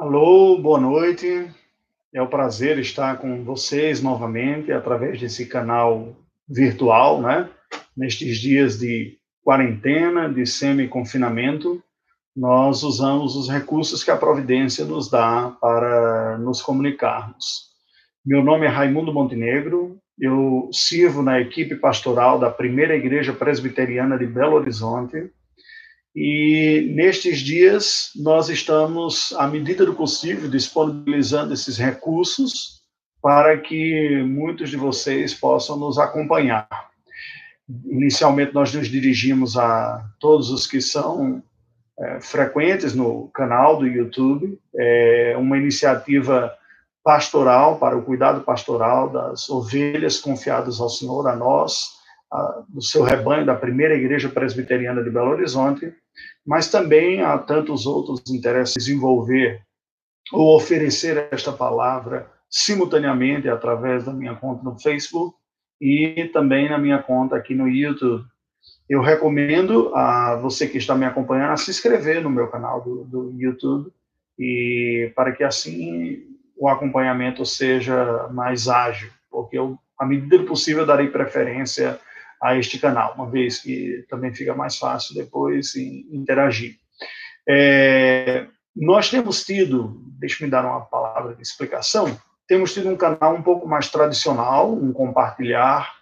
Alô, boa noite. É um prazer estar com vocês novamente através desse canal virtual, né? Nestes dias de quarentena, de semi-confinamento, nós usamos os recursos que a providência nos dá para nos comunicarmos. Meu nome é Raimundo Montenegro, eu sirvo na equipe pastoral da Primeira Igreja Presbiteriana de Belo Horizonte, e nestes dias nós estamos, à medida do possível, disponibilizando esses recursos para que muitos de vocês possam nos acompanhar. Inicialmente nós nos dirigimos a todos os que são é, frequentes no canal do YouTube, é uma iniciativa pastoral para o cuidado pastoral das ovelhas confiadas ao Senhor, a nós, do seu rebanho da primeira igreja presbiteriana de Belo Horizonte, mas também há tantos outros interesses desenvolver ou oferecer esta palavra simultaneamente através da minha conta no Facebook e também na minha conta aqui no YouTube. Eu recomendo a você que está me acompanhando a se inscrever no meu canal do, do YouTube e para que assim o acompanhamento seja mais ágil, porque eu, à medida do possível, darei preferência a este canal, uma vez que também fica mais fácil depois interagir. É, nós temos tido, deixe-me dar uma palavra de explicação, temos tido um canal um pouco mais tradicional, um compartilhar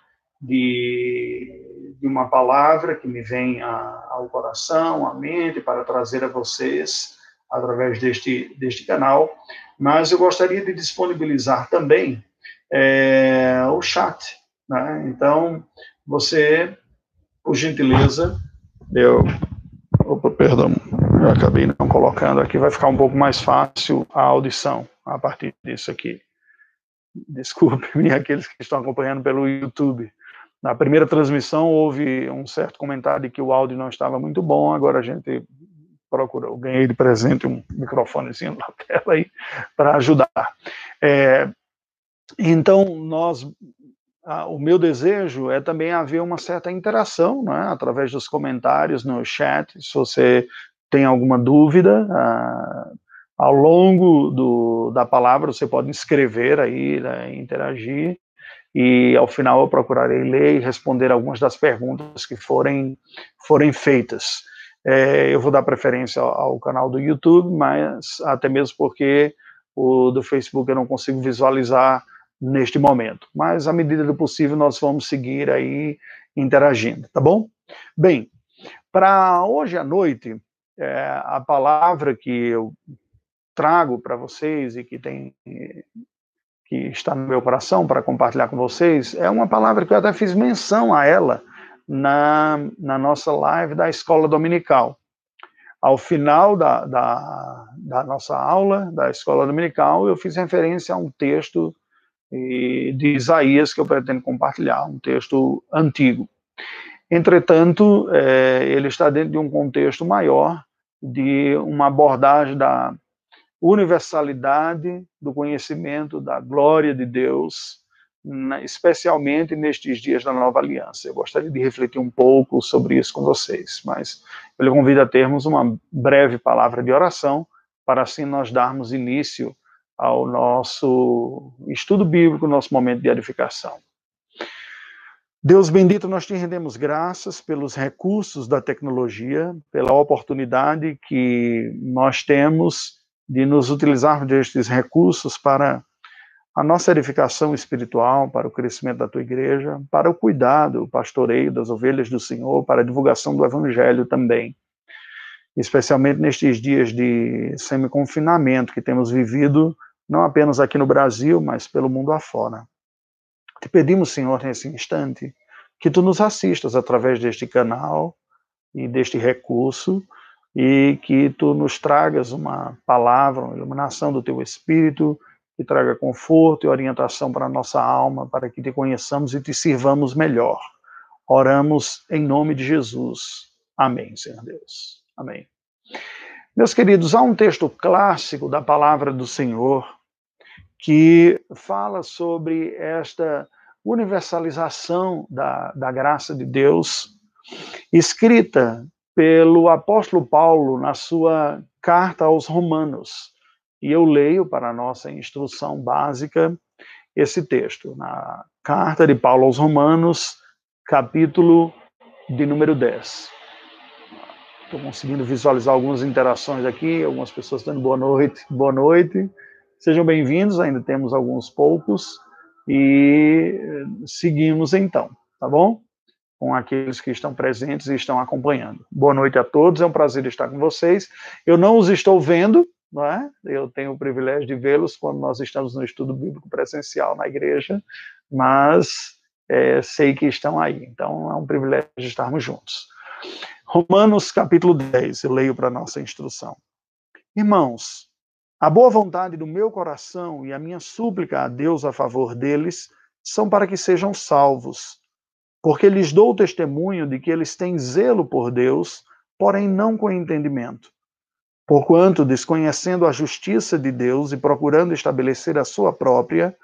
de, de uma palavra que me vem a, ao coração, à mente, para trazer a vocês através deste, deste canal, mas eu gostaria de disponibilizar também é, o chat. Né? Então, você, por gentileza, eu. Opa, perdão, eu acabei não colocando aqui, vai ficar um pouco mais fácil a audição a partir disso aqui. Desculpe-me aqueles que estão acompanhando pelo YouTube. Na primeira transmissão houve um certo comentário de que o áudio não estava muito bom, agora a gente procurou, ganhei de presente um microfonezinho na tela aí para ajudar. É, então, nós o meu desejo é também haver uma certa interação, né, através dos comentários no chat, se você tem alguma dúvida, uh, ao longo do, da palavra você pode escrever aí, né, interagir, e ao final eu procurarei ler e responder algumas das perguntas que forem, forem feitas. É, eu vou dar preferência ao, ao canal do YouTube, mas até mesmo porque o do Facebook eu não consigo visualizar neste momento. Mas, à medida do possível, nós vamos seguir aí interagindo, tá bom? Bem, para hoje à noite, é, a palavra que eu trago para vocês e que tem que está no meu coração para compartilhar com vocês é uma palavra que eu até fiz menção a ela na, na nossa live da escola dominical. Ao final da, da, da nossa aula da escola dominical, eu fiz referência a um texto de Isaías que eu pretendo compartilhar, um texto antigo. Entretanto, é, ele está dentro de um contexto maior de uma abordagem da universalidade do conhecimento da glória de Deus, especialmente nestes dias da nova aliança. Eu gostaria de refletir um pouco sobre isso com vocês, mas eu lhe convido a termos uma breve palavra de oração para assim nós darmos início ao nosso estudo bíblico, nosso momento de edificação. Deus bendito, nós te rendemos graças pelos recursos da tecnologia, pela oportunidade que nós temos de nos utilizarmos destes recursos para a nossa edificação espiritual, para o crescimento da tua igreja, para o cuidado, o pastoreio das ovelhas do Senhor, para a divulgação do evangelho também. Especialmente nestes dias de semi-confinamento que temos vivido não apenas aqui no Brasil, mas pelo mundo afora. Te pedimos, Senhor, nesse instante, que tu nos assistas através deste canal e deste recurso e que tu nos tragas uma palavra, uma iluminação do teu espírito, que traga conforto e orientação para a nossa alma, para que te conheçamos e te sirvamos melhor. Oramos em nome de Jesus. Amém, Senhor Deus. Amém. Meus queridos, há um texto clássico da palavra do Senhor que fala sobre esta universalização da, da graça de Deus, escrita pelo apóstolo Paulo na sua carta aos Romanos, e eu leio para a nossa instrução básica esse texto, na carta de Paulo aos Romanos, capítulo de número 10. Estou conseguindo visualizar algumas interações aqui, algumas pessoas dando boa noite, boa noite. Sejam bem-vindos, ainda temos alguns poucos. E seguimos então, tá bom? Com aqueles que estão presentes e estão acompanhando. Boa noite a todos, é um prazer estar com vocês. Eu não os estou vendo, não é? Eu tenho o privilégio de vê-los quando nós estamos no estudo bíblico presencial na igreja, mas é, sei que estão aí. Então é um privilégio estarmos juntos. Romanos capítulo 10, eu leio para nossa instrução. Irmãos, a boa vontade do meu coração e a minha súplica a Deus a favor deles são para que sejam salvos, porque lhes dou testemunho de que eles têm zelo por Deus, porém não com entendimento. Porquanto, desconhecendo a justiça de Deus e procurando estabelecer a sua própria,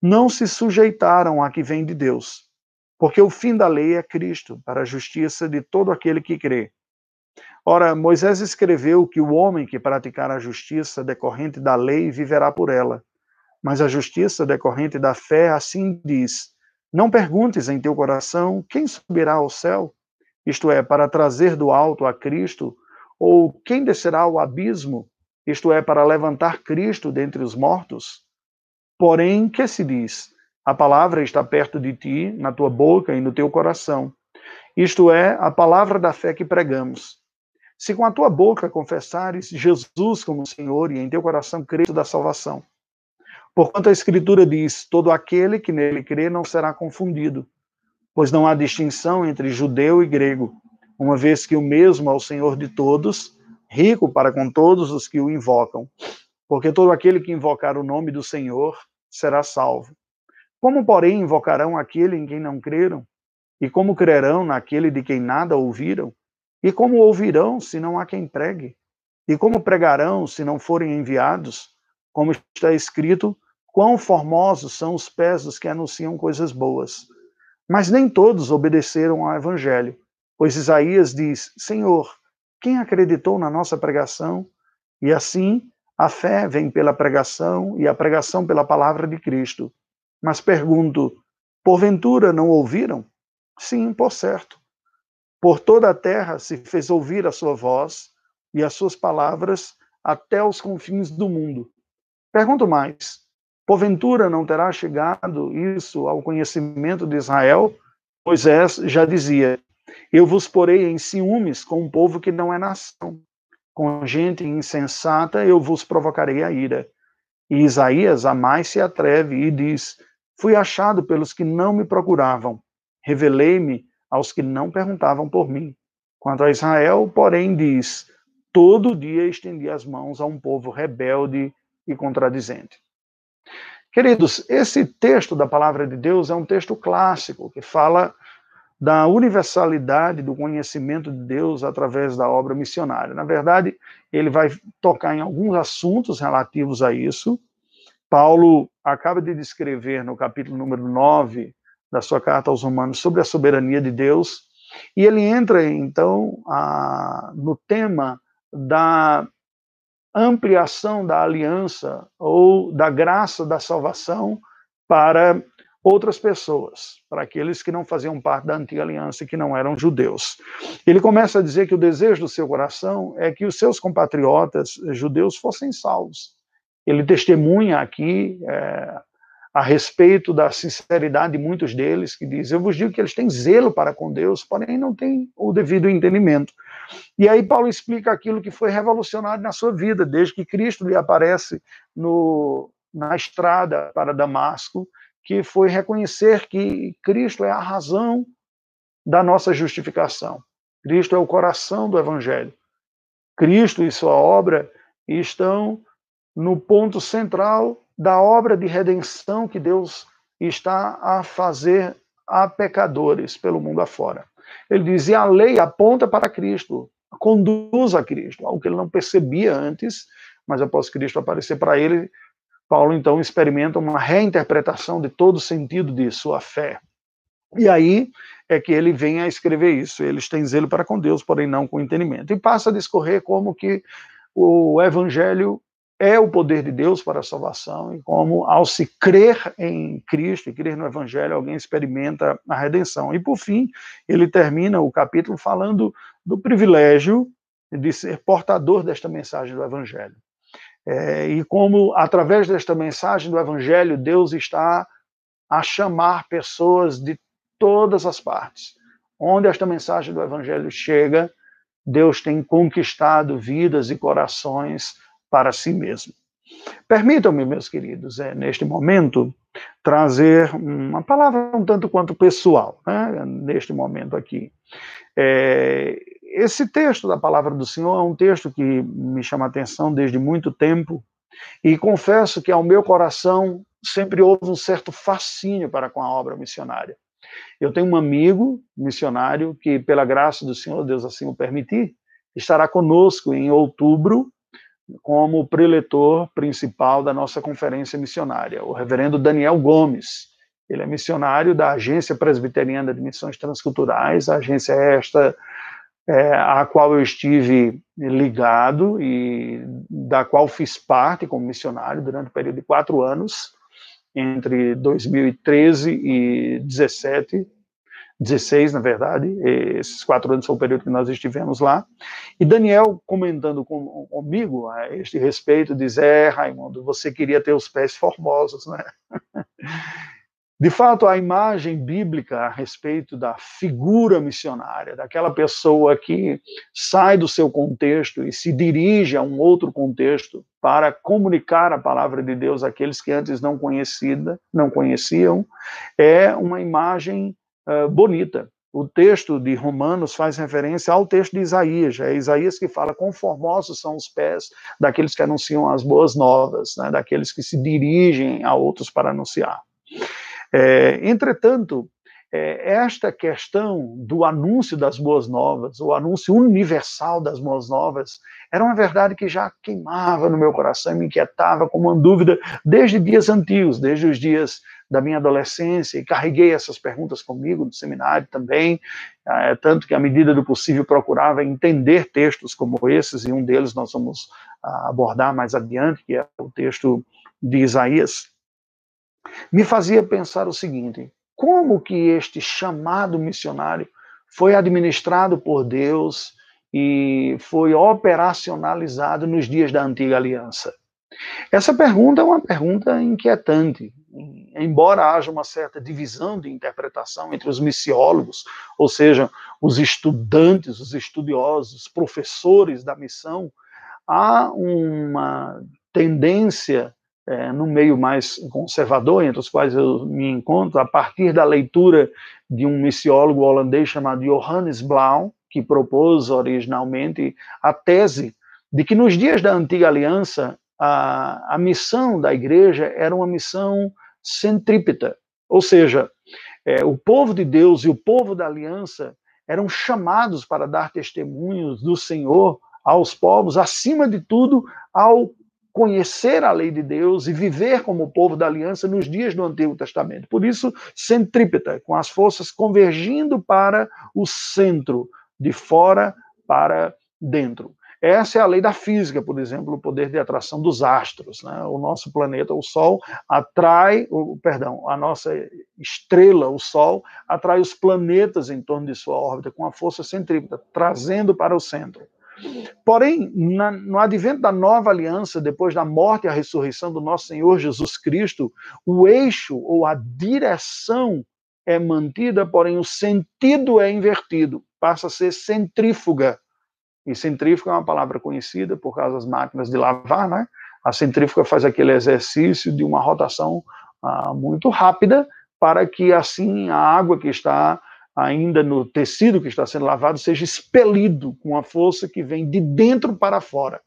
não se sujeitaram à que vem de Deus porque o fim da lei é Cristo, para a justiça de todo aquele que crê. Ora, Moisés escreveu que o homem que praticar a justiça decorrente da lei viverá por ela. Mas a justiça decorrente da fé assim diz: Não perguntes em teu coração quem subirá ao céu, isto é, para trazer do alto a Cristo, ou quem descerá ao abismo, isto é, para levantar Cristo dentre os mortos. Porém, que se diz? A palavra está perto de ti, na tua boca e no teu coração. Isto é, a palavra da fé que pregamos. Se com a tua boca confessares Jesus como Senhor e em teu coração creres da salvação. Porquanto a Escritura diz: todo aquele que nele crê não será confundido, pois não há distinção entre judeu e grego, uma vez que o mesmo é o Senhor de todos, rico para com todos os que o invocam. Porque todo aquele que invocar o nome do Senhor será salvo. Como, porém, invocarão aquele em quem não creram? E como crerão naquele de quem nada ouviram? E como ouvirão se não há quem pregue? E como pregarão se não forem enviados? Como está escrito, quão formosos são os pés dos que anunciam coisas boas. Mas nem todos obedeceram ao evangelho, pois Isaías diz: Senhor, quem acreditou na nossa pregação? E assim, a fé vem pela pregação e a pregação pela palavra de Cristo. Mas pergunto: porventura não ouviram? Sim, por certo. Por toda a terra se fez ouvir a sua voz e as suas palavras até os confins do mundo. Pergunto mais: porventura não terá chegado isso ao conhecimento de Israel? Moisés já dizia: Eu vos porei em ciúmes com um povo que não é nação. Com gente insensata eu vos provocarei a ira. E Isaías a mais se atreve e diz: Fui achado pelos que não me procuravam. Revelei-me aos que não perguntavam por mim. Quanto a Israel, porém, diz: Todo dia estendi as mãos a um povo rebelde e contradizente. Queridos, esse texto da palavra de Deus é um texto clássico que fala da universalidade do conhecimento de Deus através da obra missionária. Na verdade, ele vai tocar em alguns assuntos relativos a isso, Paulo acaba de descrever no capítulo número 9 da sua carta aos Romanos sobre a soberania de Deus, e ele entra então a, no tema da ampliação da aliança ou da graça da salvação para outras pessoas, para aqueles que não faziam parte da antiga aliança e que não eram judeus. Ele começa a dizer que o desejo do seu coração é que os seus compatriotas judeus fossem salvos ele testemunha aqui é, a respeito da sinceridade de muitos deles, que diz: Eu vos digo que eles têm zelo para com Deus, porém não têm o devido entendimento. E aí Paulo explica aquilo que foi revolucionário na sua vida, desde que Cristo lhe aparece no, na estrada para Damasco, que foi reconhecer que Cristo é a razão da nossa justificação. Cristo é o coração do Evangelho. Cristo e sua obra estão no ponto central da obra de redenção que Deus está a fazer a pecadores pelo mundo afora. Ele diz: e a lei aponta para Cristo, conduz a Cristo, algo que ele não percebia antes, mas após Cristo aparecer para ele, Paulo então experimenta uma reinterpretação de todo o sentido de sua fé. E aí é que ele vem a escrever isso. Eles têm zelo para com Deus, porém não com entendimento. E passa a discorrer como que o evangelho é o poder de Deus para a salvação e como, ao se crer em Cristo e crer no Evangelho, alguém experimenta a redenção. E, por fim, ele termina o capítulo falando do privilégio de ser portador desta mensagem do Evangelho. É, e como, através desta mensagem do Evangelho, Deus está a chamar pessoas de todas as partes. Onde esta mensagem do Evangelho chega, Deus tem conquistado vidas e corações para si mesmo. Permitam-me, meus queridos, é, neste momento, trazer uma palavra um tanto quanto pessoal, né, neste momento aqui. É, esse texto da palavra do Senhor é um texto que me chama a atenção desde muito tempo, e confesso que ao meu coração sempre houve um certo fascínio para com a obra missionária. Eu tenho um amigo missionário que, pela graça do Senhor, Deus assim o permitir, estará conosco em outubro como preletor principal da nossa conferência missionária, o reverendo Daniel Gomes. Ele é missionário da Agência Presbiteriana de Missões Transculturais, a agência esta é, à qual eu estive ligado e da qual fiz parte como missionário durante o período de quatro anos, entre 2013 e 17, 16, na verdade, esses quatro anos foi o período que nós estivemos lá, e Daniel comentando com, comigo a este respeito, diz, é, Raimundo, você queria ter os pés formosos, né? De fato, a imagem bíblica a respeito da figura missionária, daquela pessoa que sai do seu contexto e se dirige a um outro contexto para comunicar a palavra de Deus àqueles que antes não conhecida, não conheciam, é uma imagem bonita. O texto de Romanos faz referência ao texto de Isaías. É Isaías que fala: conformosos são os pés daqueles que anunciam as boas novas, né, daqueles que se dirigem a outros para anunciar. É, entretanto, é, esta questão do anúncio das boas novas, o anúncio universal das boas novas, era uma verdade que já queimava no meu coração, me inquietava como uma dúvida desde dias antigos, desde os dias da minha adolescência, e carreguei essas perguntas comigo no seminário também, é, tanto que, à medida do possível, procurava entender textos como esses, e um deles nós vamos ah, abordar mais adiante, que é o texto de Isaías me fazia pensar o seguinte: como que este chamado missionário foi administrado por Deus e foi operacionalizado nos dias da antiga aliança? Essa pergunta é uma pergunta inquietante, embora haja uma certa divisão de interpretação entre os missiólogos, ou seja, os estudantes, os estudiosos, os professores da missão, há uma tendência é, no meio mais conservador, entre os quais eu me encontro, a partir da leitura de um missiólogo holandês chamado Johannes Blau, que propôs originalmente a tese de que nos dias da antiga aliança a, a missão da igreja era uma missão centrípeta, ou seja, é, o povo de Deus e o povo da aliança eram chamados para dar testemunhos do Senhor aos povos, acima de tudo, ao conhecer a lei de Deus e viver como povo da aliança nos dias do Antigo Testamento. Por isso, centrípeta, com as forças convergindo para o centro, de fora para dentro. Essa é a lei da física, por exemplo, o poder de atração dos astros. Né? O nosso planeta, o Sol, atrai, o, perdão, a nossa estrela, o Sol, atrai os planetas em torno de sua órbita com a força centrípeta, trazendo para o centro. Porém, na, no advento da nova aliança, depois da morte e a ressurreição do nosso Senhor Jesus Cristo, o eixo ou a direção é mantida, porém o sentido é invertido, passa a ser centrífuga. E centrífuga é uma palavra conhecida por causa das máquinas de lavar, né? A centrífuga faz aquele exercício de uma rotação ah, muito rápida para que assim a água que está ainda no tecido que está sendo lavado, seja expelido com a força que vem de dentro para fora.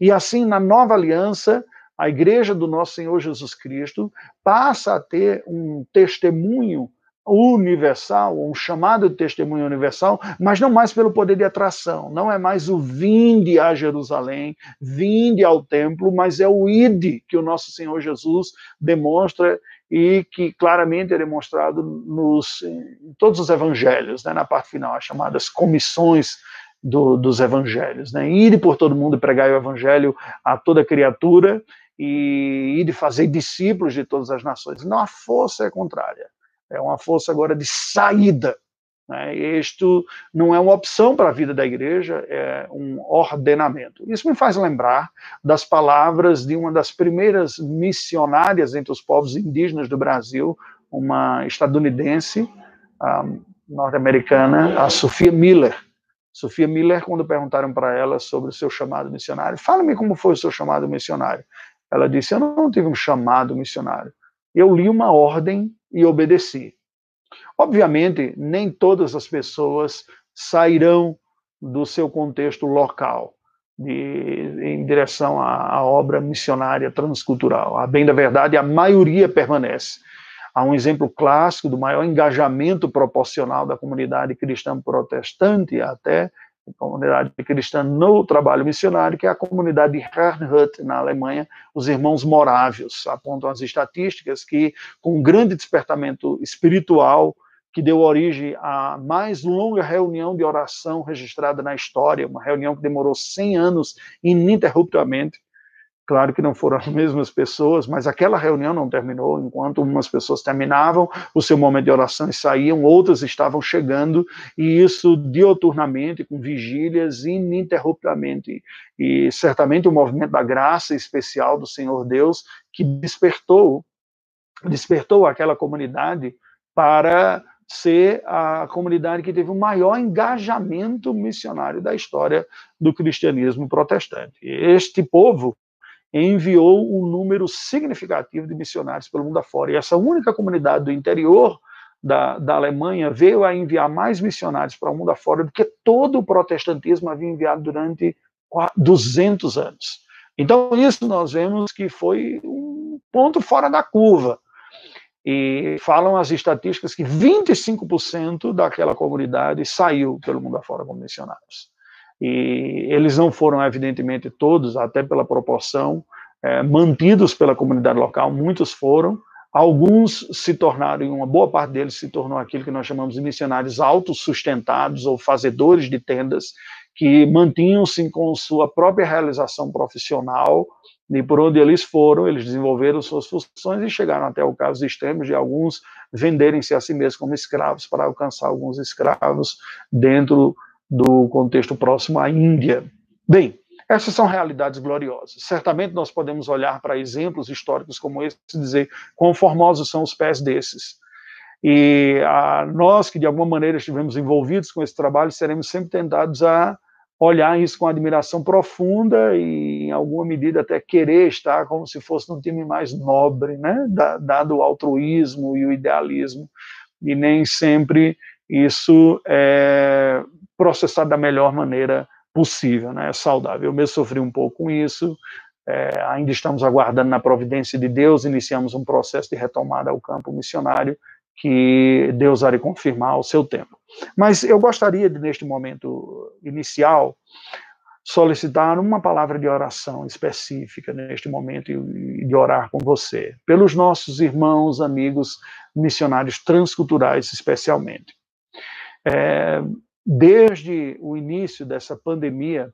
E assim, na nova aliança, a igreja do nosso Senhor Jesus Cristo passa a ter um testemunho universal, um chamado de testemunho universal, mas não mais pelo poder de atração, não é mais o vinde a Jerusalém, vinde ao templo, mas é o ide que o nosso Senhor Jesus demonstra e que claramente é demonstrado nos, em todos os evangelhos, né, na parte final, as chamadas comissões do, dos evangelhos, né? Ir por todo mundo e pregar o evangelho a toda criatura e ir fazer discípulos de todas as nações. Não, a força é contrária. É uma força agora de saída. Né? Isto não é uma opção para a vida da igreja, é um ordenamento. Isso me faz lembrar das palavras de uma das primeiras missionárias entre os povos indígenas do Brasil, uma estadunidense, norte-americana, a Sofia Miller. Sofia Miller, quando perguntaram para ela sobre o seu chamado missionário, fala-me como foi o seu chamado missionário. Ela disse: Eu não tive um chamado missionário. Eu li uma ordem e obedeci. Obviamente, nem todas as pessoas sairão do seu contexto local de, em direção à, à obra missionária transcultural. A bem da verdade, a maioria permanece. Há um exemplo clássico do maior engajamento proporcional da comunidade cristã protestante, até comunidade cristã no trabalho missionário, que é a comunidade de Herrnhut, na Alemanha, os irmãos morávios. Apontam as estatísticas que, com um grande despertamento espiritual, que deu origem à mais longa reunião de oração registrada na história, uma reunião que demorou 100 anos ininterruptamente, Claro que não foram as mesmas pessoas, mas aquela reunião não terminou. Enquanto umas pessoas terminavam o seu momento de oração e saíam, outras estavam chegando, e isso dioturnamente, com vigílias ininterruptamente. E certamente o movimento da graça especial do Senhor Deus que despertou, despertou aquela comunidade para ser a comunidade que teve o maior engajamento missionário da história do cristianismo protestante. Este povo enviou um número significativo de missionários pelo mundo afora. E essa única comunidade do interior da, da Alemanha veio a enviar mais missionários para o mundo afora do que todo o protestantismo havia enviado durante 200 anos. Então, isso nós vemos que foi um ponto fora da curva. E falam as estatísticas que 25% daquela comunidade saiu pelo mundo afora como missionários. E eles não foram, evidentemente, todos, até pela proporção, é, mantidos pela comunidade local, muitos foram, alguns se tornaram, e uma boa parte deles se tornou aquilo que nós chamamos de missionários autossustentados ou fazedores de tendas, que mantinham-se com sua própria realização profissional, e por onde eles foram, eles desenvolveram suas funções e chegaram até o caso extremos de alguns venderem-se a si mesmos como escravos para alcançar alguns escravos dentro do contexto próximo à Índia. Bem, essas são realidades gloriosas. Certamente nós podemos olhar para exemplos históricos como esse e dizer quão formosos são os pés desses. E a, nós que de alguma maneira estivemos envolvidos com esse trabalho, seremos sempre tentados a olhar isso com admiração profunda e, em alguma medida, até querer estar como se fosse num time mais nobre, né? dado o altruísmo e o idealismo. E nem sempre isso é, processar da melhor maneira possível, né, saudável. Eu mesmo sofri um pouco com isso, é, ainda estamos aguardando na providência de Deus, iniciamos um processo de retomada ao campo missionário, que Deus de confirmar ao seu tempo. Mas eu gostaria de, neste momento inicial, solicitar uma palavra de oração específica neste momento e de orar com você, pelos nossos irmãos, amigos, missionários transculturais, especialmente. É, Desde o início dessa pandemia,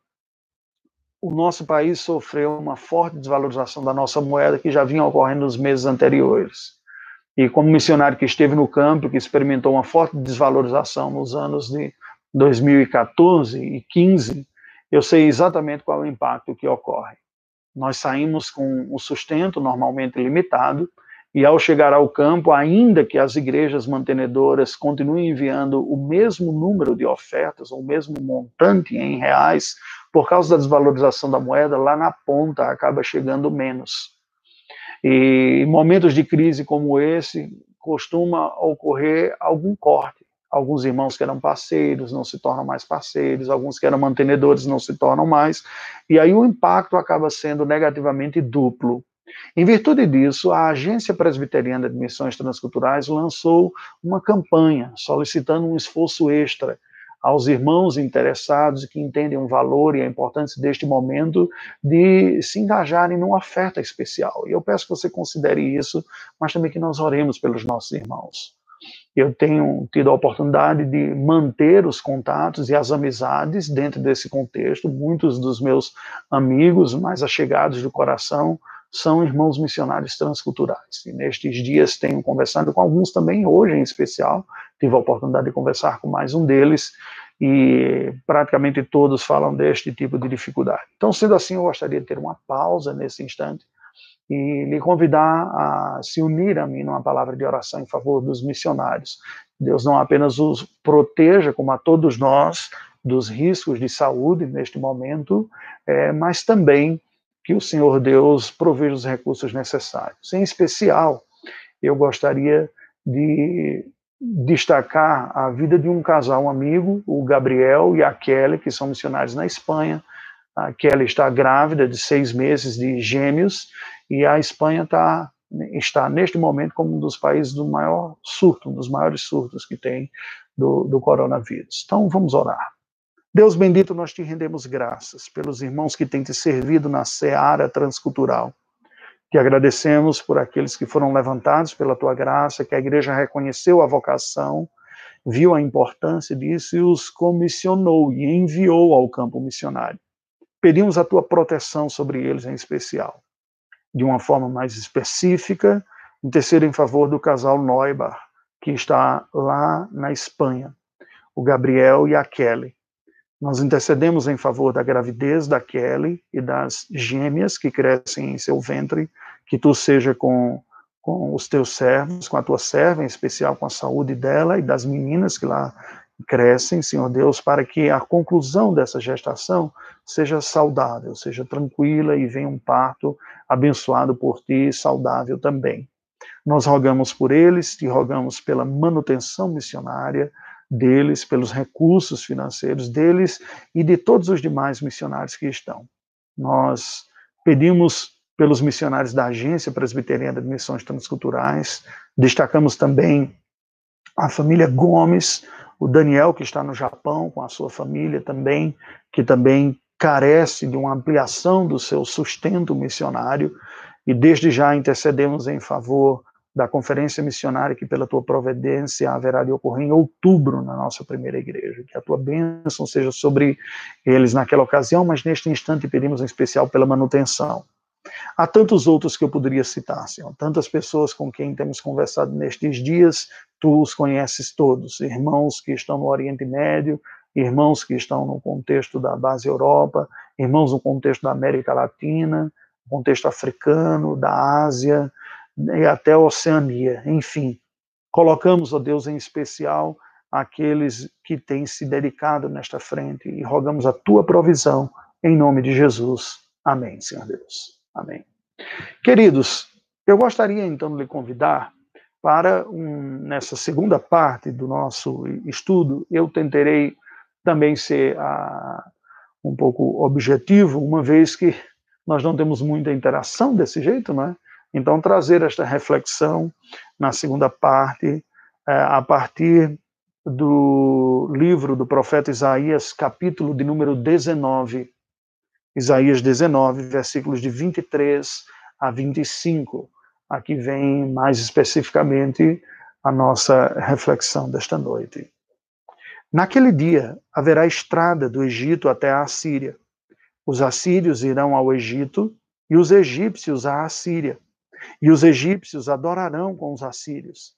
o nosso país sofreu uma forte desvalorização da nossa moeda que já vinha ocorrendo nos meses anteriores. E como missionário que esteve no campo, que experimentou uma forte desvalorização nos anos de 2014 e 15, eu sei exatamente qual é o impacto que ocorre. Nós saímos com o sustento normalmente limitado, e ao chegar ao campo, ainda que as igrejas mantenedoras continuem enviando o mesmo número de ofertas, ou o mesmo montante em reais, por causa da desvalorização da moeda, lá na ponta acaba chegando menos. E em momentos de crise como esse, costuma ocorrer algum corte. Alguns irmãos que eram parceiros não se tornam mais parceiros, alguns que eram mantenedores não se tornam mais, e aí o impacto acaba sendo negativamente duplo. Em virtude disso, a Agência Presbiteriana de Missões Transculturais lançou uma campanha solicitando um esforço extra aos irmãos interessados que entendem o valor e a importância deste momento de se engajarem numa oferta especial. E eu peço que você considere isso, mas também que nós oremos pelos nossos irmãos. eu tenho tido a oportunidade de manter os contatos e as amizades dentro desse contexto. Muitos dos meus amigos mais achegados do coração são irmãos missionários transculturais. E nestes dias tenho conversado com alguns também, hoje em especial, tive a oportunidade de conversar com mais um deles, e praticamente todos falam deste tipo de dificuldade. Então, sendo assim, eu gostaria de ter uma pausa nesse instante e lhe convidar a se unir a mim numa palavra de oração em favor dos missionários. Deus não apenas os proteja, como a todos nós, dos riscos de saúde neste momento, é, mas também que o Senhor Deus proveja os recursos necessários. Em especial, eu gostaria de destacar a vida de um casal um amigo, o Gabriel e a Kelly, que são missionários na Espanha. A Kelly está grávida de seis meses de gêmeos e a Espanha está está neste momento como um dos países do maior surto, um dos maiores surtos que tem do, do coronavírus. Então vamos orar. Deus bendito, nós te rendemos graças pelos irmãos que têm te servido na seara transcultural. Te agradecemos por aqueles que foram levantados pela tua graça, que a igreja reconheceu a vocação, viu a importância disso e os comissionou e enviou ao campo missionário. Pedimos a tua proteção sobre eles em especial. De uma forma mais específica, interceder em favor do casal Neubar, que está lá na Espanha, o Gabriel e a Kelly nós intercedemos em favor da gravidez da Kelly e das gêmeas que crescem em seu ventre, que tu seja com, com os teus servos, com a tua serva, em especial com a saúde dela e das meninas que lá crescem, Senhor Deus, para que a conclusão dessa gestação seja saudável, seja tranquila e venha um parto abençoado por ti, saudável também. Nós rogamos por eles, te rogamos pela manutenção missionária, deles, pelos recursos financeiros deles e de todos os demais missionários que estão. Nós pedimos pelos missionários da Agência Presbiteriana de Missões Transculturais, destacamos também a família Gomes, o Daniel, que está no Japão, com a sua família também, que também carece de uma ampliação do seu sustento missionário, e desde já intercedemos em favor da conferência missionária que pela tua providência haverá de ocorrer em outubro na nossa primeira igreja. Que a tua bênção seja sobre eles naquela ocasião, mas neste instante pedimos em especial pela manutenção. Há tantos outros que eu poderia citar, Senhor, tantas pessoas com quem temos conversado nestes dias, tu os conheces todos, irmãos que estão no Oriente Médio, irmãos que estão no contexto da base Europa, irmãos no contexto da América Latina, contexto africano, da Ásia, e até a Oceania, enfim. Colocamos, ó Deus, em especial aqueles que têm se dedicado nesta frente e rogamos a tua provisão em nome de Jesus. Amém, Senhor Deus. Amém. Queridos, eu gostaria então de lhe convidar para um, nessa segunda parte do nosso estudo, eu tentarei também ser ah, um pouco objetivo, uma vez que nós não temos muita interação desse jeito, não é? Então, trazer esta reflexão na segunda parte, é, a partir do livro do profeta Isaías, capítulo de número 19. Isaías 19, versículos de 23 a 25. Aqui vem mais especificamente a nossa reflexão desta noite. Naquele dia haverá estrada do Egito até a Assíria. Os assírios irão ao Egito e os egípcios à Assíria e os egípcios adorarão com os assírios.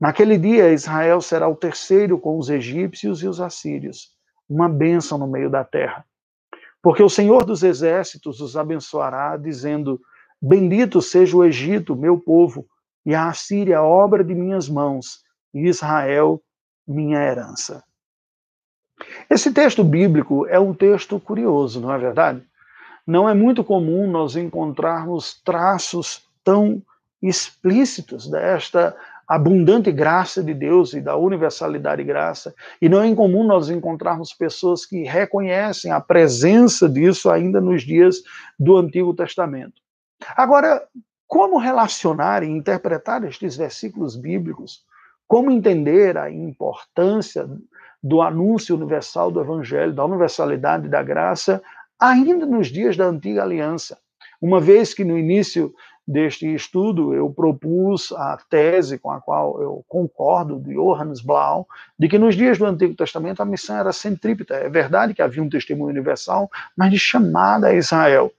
Naquele dia, Israel será o terceiro com os egípcios e os assírios, uma bênção no meio da terra. Porque o Senhor dos exércitos os abençoará, dizendo: Bendito seja o Egito, meu povo, e a Assíria, obra de minhas mãos, e Israel, minha herança. Esse texto bíblico é um texto curioso, não é verdade? Não é muito comum nós encontrarmos traços tão explícitos desta abundante graça de Deus e da universalidade e graça. E não é incomum nós encontrarmos pessoas que reconhecem a presença disso ainda nos dias do Antigo Testamento. Agora, como relacionar e interpretar estes versículos bíblicos? Como entender a importância do anúncio universal do Evangelho, da universalidade da graça, ainda nos dias da antiga aliança? Uma vez que no início deste estudo, eu propus a tese com a qual eu concordo, de Johannes Blau, de que nos dias do Antigo Testamento a missão era centrípeta. É verdade que havia um testemunho universal, mas de chamada a Israel.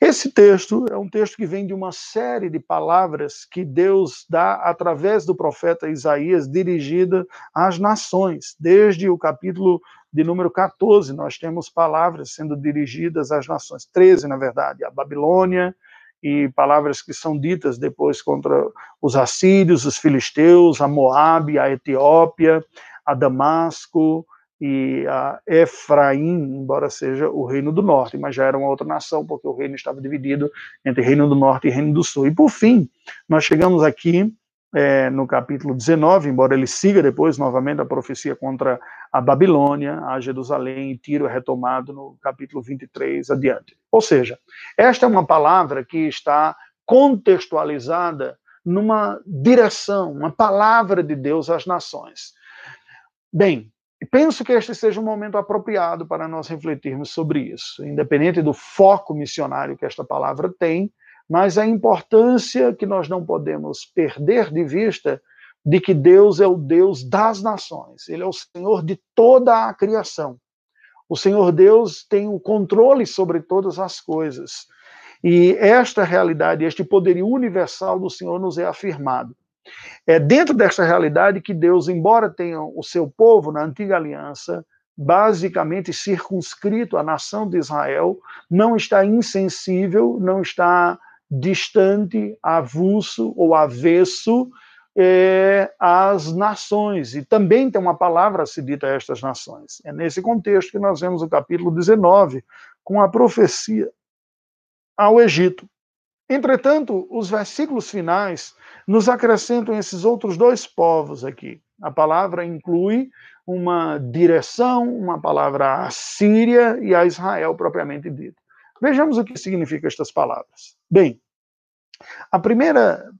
Esse texto é um texto que vem de uma série de palavras que Deus dá através do profeta Isaías, dirigida às nações. Desde o capítulo de número 14, nós temos palavras sendo dirigidas às nações, 13, na verdade, a Babilônia, e palavras que são ditas depois contra os assírios, os filisteus, a Moabe, a Etiópia, a Damasco e a Efraim, embora seja o reino do norte, mas já era uma outra nação, porque o reino estava dividido entre reino do norte e reino do sul. E por fim, nós chegamos aqui é, no capítulo 19, embora ele siga depois novamente a profecia contra a Babilônia, a Jerusalém, e Tiro é retomado no capítulo 23 adiante. Ou seja, esta é uma palavra que está contextualizada numa direção, uma palavra de Deus às nações. Bem, penso que este seja um momento apropriado para nós refletirmos sobre isso, independente do foco missionário que esta palavra tem, mas a importância que nós não podemos perder de vista de que Deus é o Deus das nações, ele é o Senhor de toda a criação. O Senhor Deus tem o controle sobre todas as coisas. E esta realidade, este poderio universal do Senhor nos é afirmado. É dentro desta realidade que Deus, embora tenha o seu povo na antiga aliança, basicamente circunscrito à nação de Israel, não está insensível, não está distante, avulso ou avesso é, às nações. E também tem uma palavra se dita a estas nações. É nesse contexto que nós vemos o capítulo 19, com a profecia ao Egito. Entretanto, os versículos finais nos acrescentam esses outros dois povos aqui. A palavra inclui uma direção, uma palavra à Síria e a Israel propriamente dita. Vejamos o que significam estas palavras. Bem, a primeira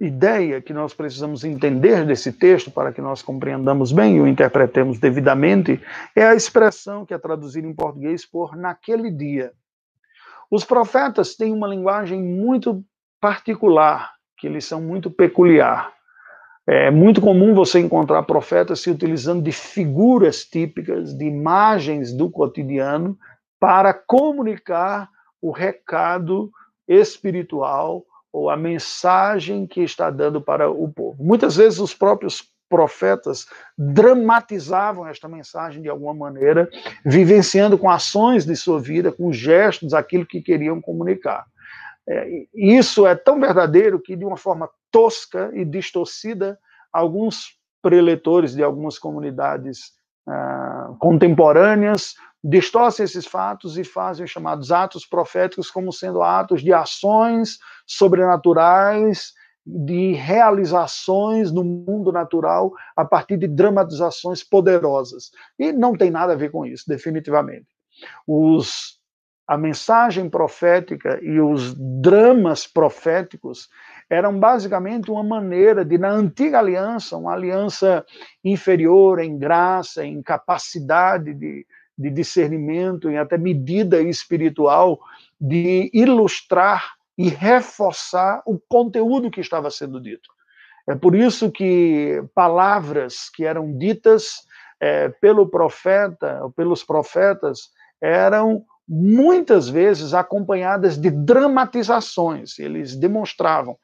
ideia que nós precisamos entender desse texto para que nós compreendamos bem e o interpretemos devidamente é a expressão que é traduzida em português por naquele dia. Os profetas têm uma linguagem muito particular, que eles são muito peculiar. É muito comum você encontrar profetas se utilizando de figuras típicas, de imagens do cotidiano, para comunicar o recado espiritual ou a mensagem que está dando para o povo. Muitas vezes os próprios profetas dramatizavam esta mensagem de alguma maneira, vivenciando com ações de sua vida, com gestos, aquilo que queriam comunicar. É, isso é tão verdadeiro que, de uma forma tosca e distorcida, alguns preletores de algumas comunidades ah, contemporâneas distorcem esses fatos e fazem os chamados atos proféticos como sendo atos de ações sobrenaturais, de realizações no mundo natural a partir de dramatizações poderosas. E não tem nada a ver com isso, definitivamente. Os, a mensagem profética e os dramas proféticos eram basicamente uma maneira de, na antiga aliança, uma aliança inferior em graça, em capacidade de, de discernimento, em até medida espiritual, de ilustrar e reforçar o conteúdo que estava sendo dito. É por isso que palavras que eram ditas é, pelo profeta, ou pelos profetas, eram muitas vezes acompanhadas de dramatizações. Eles demonstravam.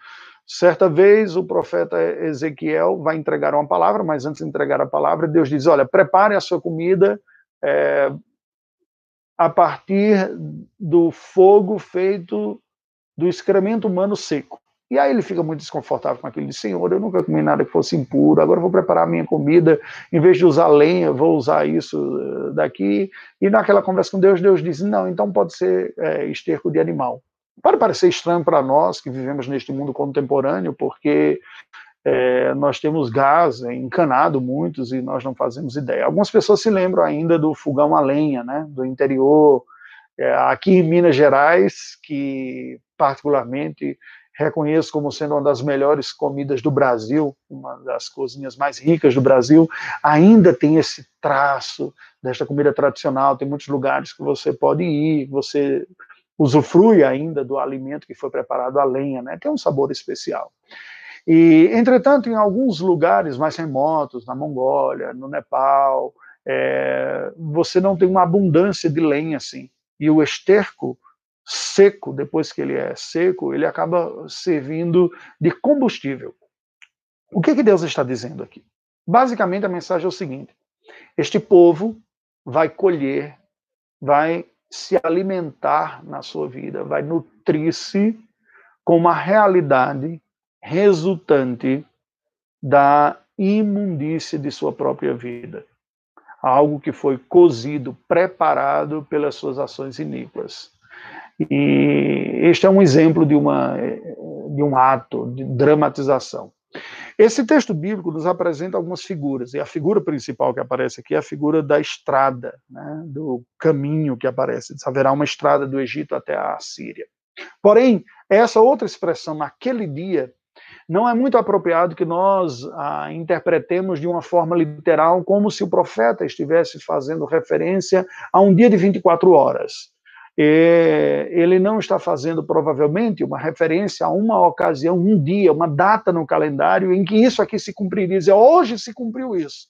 Certa vez o profeta Ezequiel vai entregar uma palavra, mas antes de entregar a palavra, Deus diz: Olha, prepare a sua comida é, a partir do fogo feito do excremento humano seco. E aí ele fica muito desconfortável com aquilo. Senhor, eu nunca comi nada que fosse impuro, agora vou preparar a minha comida, em vez de usar lenha, vou usar isso eh, daqui. E naquela conversa com Deus, Deus diz, não, então pode ser é, esterco de animal. Pode parecer estranho para nós que vivemos neste mundo contemporâneo, porque é, nós temos gás encanado muitos e nós não fazemos ideia. Algumas pessoas se lembram ainda do fogão a lenha, né, do interior, é, aqui em Minas Gerais, que particularmente reconheço como sendo uma das melhores comidas do Brasil, uma das cozinhas mais ricas do Brasil, ainda tem esse traço desta comida tradicional. Tem muitos lugares que você pode ir, você usufrui ainda do alimento que foi preparado a lenha, né? Tem um sabor especial. E, entretanto, em alguns lugares mais remotos, na Mongólia, no Nepal, é, você não tem uma abundância de lenha assim. E o esterco seco, depois que ele é seco, ele acaba servindo de combustível. O que, que Deus está dizendo aqui? Basicamente, a mensagem é o seguinte: este povo vai colher, vai se alimentar na sua vida, vai nutrir-se com uma realidade resultante da imundície de sua própria vida. Algo que foi cozido, preparado pelas suas ações iníquas. E este é um exemplo de, uma, de um ato de dramatização. Esse texto bíblico nos apresenta algumas figuras, e a figura principal que aparece aqui é a figura da estrada, né, do caminho que aparece. Haverá uma estrada do Egito até a Síria. Porém, essa outra expressão, naquele dia, não é muito apropriado que nós a interpretemos de uma forma literal, como se o profeta estivesse fazendo referência a um dia de 24 horas ele não está fazendo provavelmente uma referência a uma ocasião, um dia, uma data no calendário em que isso aqui se cumpriria. Dizer, hoje se cumpriu isso.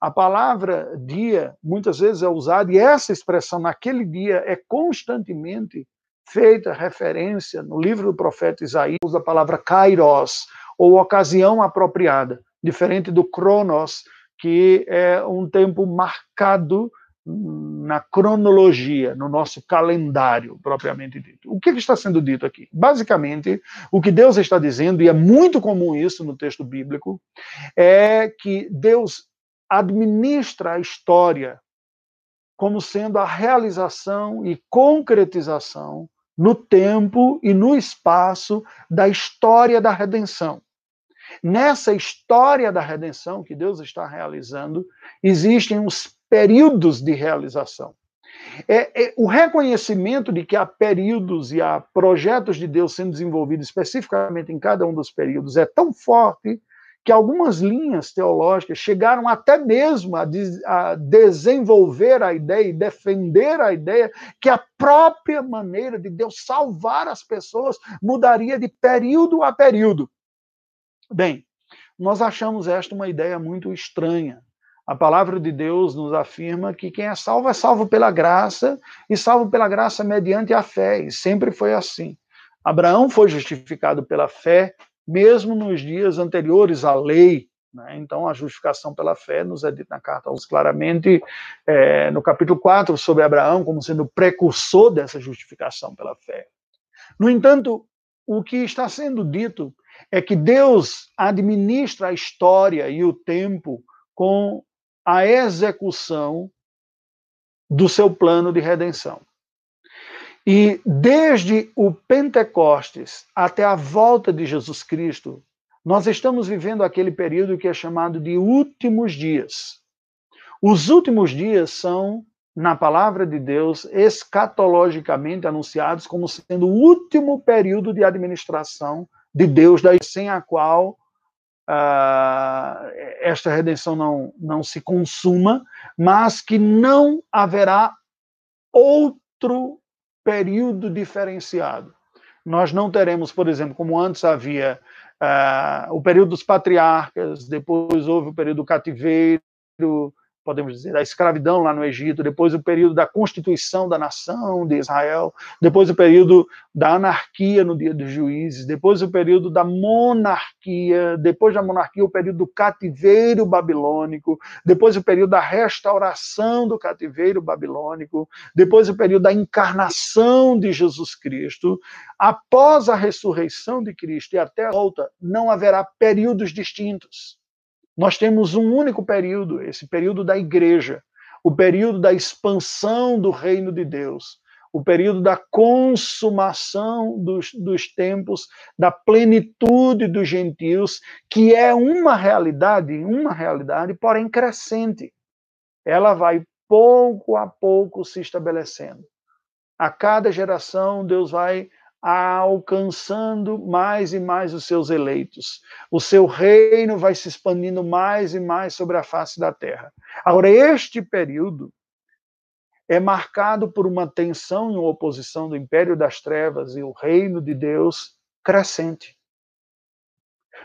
A palavra dia muitas vezes é usada e essa expressão naquele dia é constantemente feita referência no livro do profeta Isaías usa a palavra kairos ou ocasião apropriada, diferente do cronos, que é um tempo marcado na cronologia, no nosso calendário propriamente dito. O que, está sendo dito aqui? Basicamente, o que Deus está dizendo, e é muito comum isso no texto bíblico, é que Deus administra a história como sendo a realização e concretização no tempo e no espaço da história da redenção. Nessa história da redenção que Deus está realizando, existem os períodos de realização. É, é, o reconhecimento de que há períodos e há projetos de Deus sendo desenvolvidos especificamente em cada um dos períodos é tão forte que algumas linhas teológicas chegaram até mesmo a, de, a desenvolver a ideia e defender a ideia que a própria maneira de Deus salvar as pessoas mudaria de período a período. Bem, nós achamos esta uma ideia muito estranha, a palavra de Deus nos afirma que quem é salvo é salvo pela graça e salvo pela graça mediante a fé, e sempre foi assim. Abraão foi justificado pela fé, mesmo nos dias anteriores à lei. Né? Então, a justificação pela fé nos é dita na carta aos claramente, é, no capítulo 4, sobre Abraão como sendo precursor dessa justificação pela fé. No entanto, o que está sendo dito é que Deus administra a história e o tempo com a execução do seu plano de redenção. E desde o Pentecostes até a volta de Jesus Cristo, nós estamos vivendo aquele período que é chamado de últimos dias. Os últimos dias são, na palavra de Deus, escatologicamente anunciados como sendo o último período de administração de Deus, sem a qual uh, esta redenção não, não se consuma, mas que não haverá outro período diferenciado. Nós não teremos, por exemplo, como antes havia uh, o período dos patriarcas, depois houve o período do cativeiro, podemos dizer, da escravidão lá no Egito, depois o período da constituição da nação de Israel, depois o período da anarquia no dia dos juízes, depois o período da monarquia, depois da monarquia o período do cativeiro babilônico, depois o período da restauração do cativeiro babilônico, depois o período da encarnação de Jesus Cristo. Após a ressurreição de Cristo e até a volta, não haverá períodos distintos nós temos um único período, esse período da igreja, o período da expansão do reino de Deus, o período da consumação dos, dos tempos, da plenitude dos gentios, que é uma realidade, uma realidade, porém crescente. Ela vai pouco a pouco se estabelecendo. A cada geração, Deus vai alcançando mais e mais os seus eleitos. O seu reino vai se expandindo mais e mais sobre a face da terra. Agora, este período é marcado por uma tensão e uma oposição do império das trevas e o reino de Deus crescente.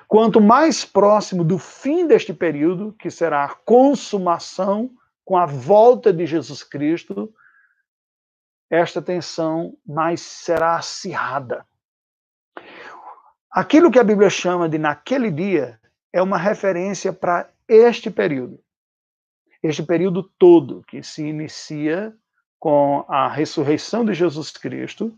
Quanto mais próximo do fim deste período, que será a consumação com a volta de Jesus Cristo, esta tensão mais será acirrada. Aquilo que a Bíblia chama de naquele dia é uma referência para este período. Este período todo que se inicia com a ressurreição de Jesus Cristo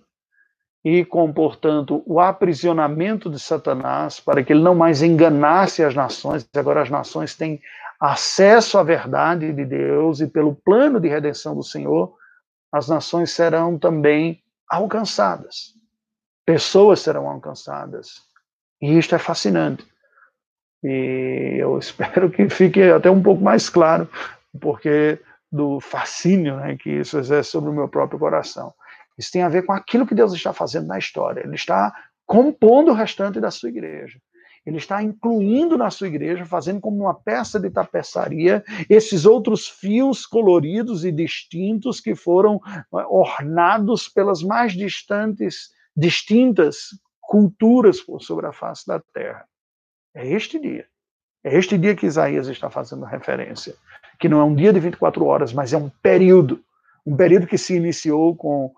e com, portanto, o aprisionamento de Satanás para que ele não mais enganasse as nações. Agora as nações têm acesso à verdade de Deus e pelo plano de redenção do Senhor, as nações serão também alcançadas. Pessoas serão alcançadas. E isto é fascinante. E eu espero que fique até um pouco mais claro, porque do fascínio né, que isso exerce sobre o meu próprio coração. Isso tem a ver com aquilo que Deus está fazendo na história. Ele está compondo o restante da sua igreja. Ele está incluindo na sua igreja, fazendo como uma peça de tapeçaria, esses outros fios coloridos e distintos que foram eh, ornados pelas mais distantes, distintas culturas por sobre a face da terra. É este dia. É este dia que Isaías está fazendo referência. Que não é um dia de 24 horas, mas é um período. Um período que se iniciou com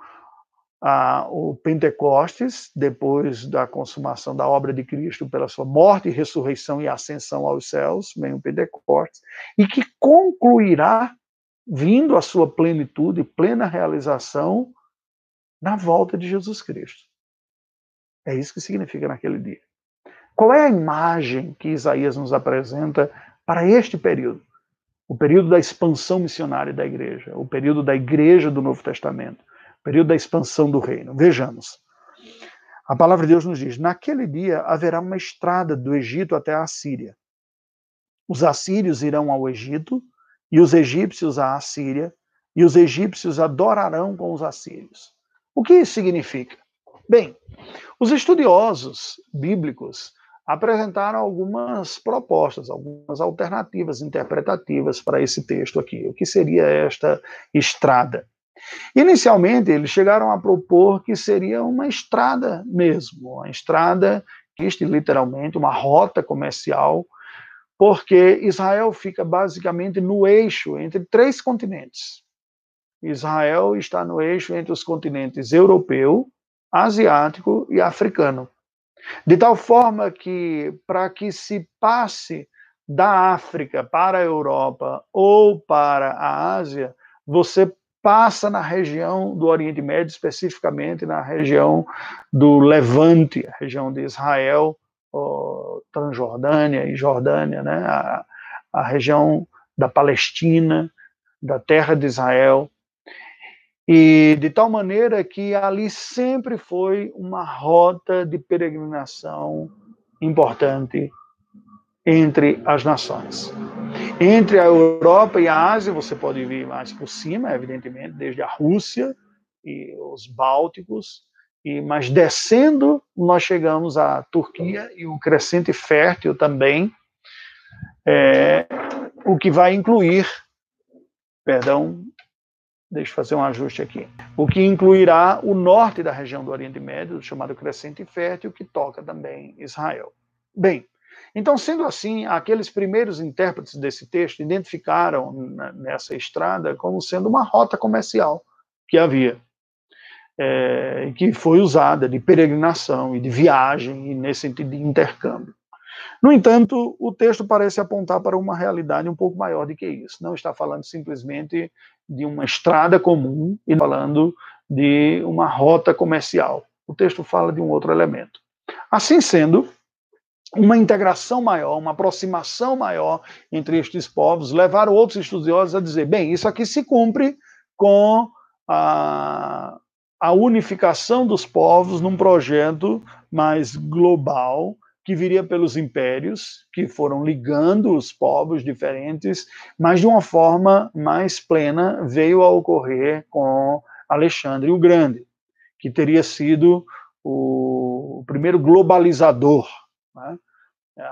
ah, o Pentecostes, depois da consumação da obra de Cristo pela sua morte, ressurreição e ascensão aos céus, vem o Pentecostes, e que concluirá vindo à sua plenitude, plena realização, na volta de Jesus Cristo. É isso que significa naquele dia. Qual é a imagem que Isaías nos apresenta para este período? O período da expansão missionária da igreja, o período da igreja do Novo Testamento período da expansão do reino. Vejamos. A palavra de Deus nos diz: naquele dia haverá uma estrada do Egito até a Assíria. Os assírios irão ao Egito e os egípcios à Assíria, e os egípcios adorarão com os assírios. O que isso significa? Bem, os estudiosos bíblicos apresentaram algumas propostas, algumas alternativas interpretativas para esse texto aqui. O que seria esta estrada? Inicialmente, eles chegaram a propor que seria uma estrada mesmo, uma estrada, existe literalmente, uma rota comercial, porque Israel fica basicamente no eixo entre três continentes. Israel está no eixo entre os continentes europeu, asiático e africano. De tal forma que, para que se passe da África para a Europa ou para a Ásia, você passa na região do Oriente Médio, especificamente na região do Levante, a região de Israel, Transjordânia e Jordânia, né? a, a região da Palestina, da terra de Israel, e de tal maneira que ali sempre foi uma rota de peregrinação importante entre as nações. Entre a Europa e a Ásia, você pode vir mais por cima, evidentemente, desde a Rússia e os Bálticos, e mas descendo, nós chegamos à Turquia e o crescente fértil também, é, o que vai incluir, perdão, deixa eu fazer um ajuste aqui, o que incluirá o norte da região do Oriente Médio, chamado crescente fértil, que toca também Israel. Bem, então, sendo assim, aqueles primeiros intérpretes desse texto identificaram nessa estrada como sendo uma rota comercial que havia, é, que foi usada de peregrinação e de viagem, e nesse sentido de intercâmbio. No entanto, o texto parece apontar para uma realidade um pouco maior do que isso. Não está falando simplesmente de uma estrada comum e falando de uma rota comercial. O texto fala de um outro elemento. Assim sendo, uma integração maior, uma aproximação maior entre estes povos, levaram outros estudiosos a dizer: bem, isso aqui se cumpre com a, a unificação dos povos num projeto mais global que viria pelos impérios, que foram ligando os povos diferentes, mas de uma forma mais plena veio a ocorrer com Alexandre o Grande, que teria sido o primeiro globalizador né?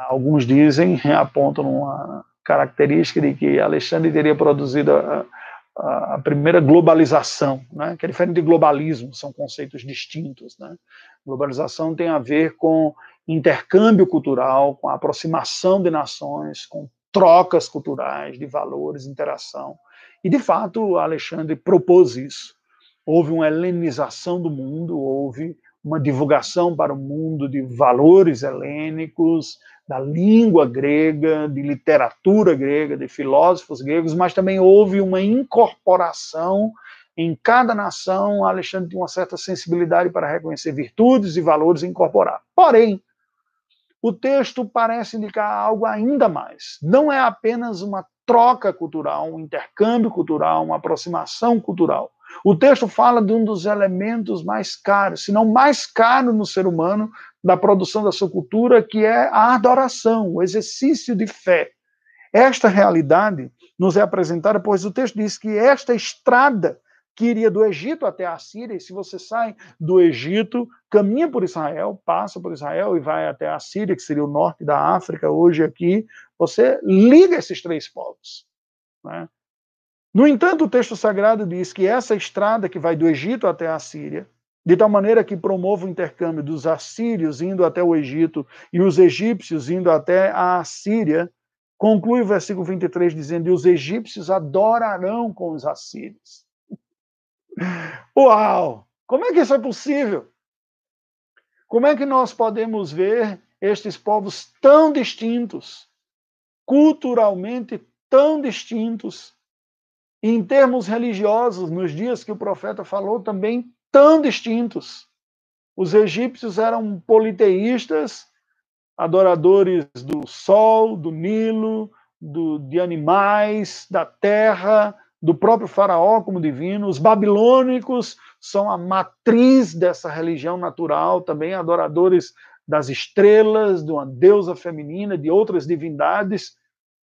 Alguns dizem, apontam uma característica de que Alexandre teria produzido a, a primeira globalização, né, que é diferente de globalismo, são conceitos distintos. Né? Globalização tem a ver com intercâmbio cultural, com aproximação de nações, com trocas culturais, de valores, interação. E, de fato, Alexandre propôs isso. Houve uma helenização do mundo, houve uma divulgação para o mundo de valores helênicos, da língua grega, de literatura grega, de filósofos gregos, mas também houve uma incorporação em cada nação. Alexandre tinha uma certa sensibilidade para reconhecer virtudes e valores e incorporar. Porém, o texto parece indicar algo ainda mais. Não é apenas uma troca cultural, um intercâmbio cultural, uma aproximação cultural. O texto fala de um dos elementos mais caros, se não mais caro no ser humano, da produção da sua cultura, que é a adoração, o exercício de fé. Esta realidade nos é apresentada, pois o texto diz que esta estrada que iria do Egito até a Síria, e se você sai do Egito, caminha por Israel, passa por Israel e vai até a Síria, que seria o norte da África, hoje aqui, você liga esses três povos. Né? No entanto, o texto sagrado diz que essa estrada que vai do Egito até a Síria, de tal maneira que promove o intercâmbio dos assírios indo até o Egito e os egípcios indo até a Síria, conclui o versículo 23 dizendo: E os egípcios adorarão com os assírios. Uau! Como é que isso é possível? Como é que nós podemos ver estes povos tão distintos, culturalmente tão distintos, em termos religiosos, nos dias que o profeta falou, também tão distintos? Os egípcios eram politeístas, adoradores do sol, do Nilo, do, de animais, da terra, do próprio Faraó como divino. Os babilônicos são a matriz dessa religião natural, também adoradores das estrelas, de uma deusa feminina, de outras divindades.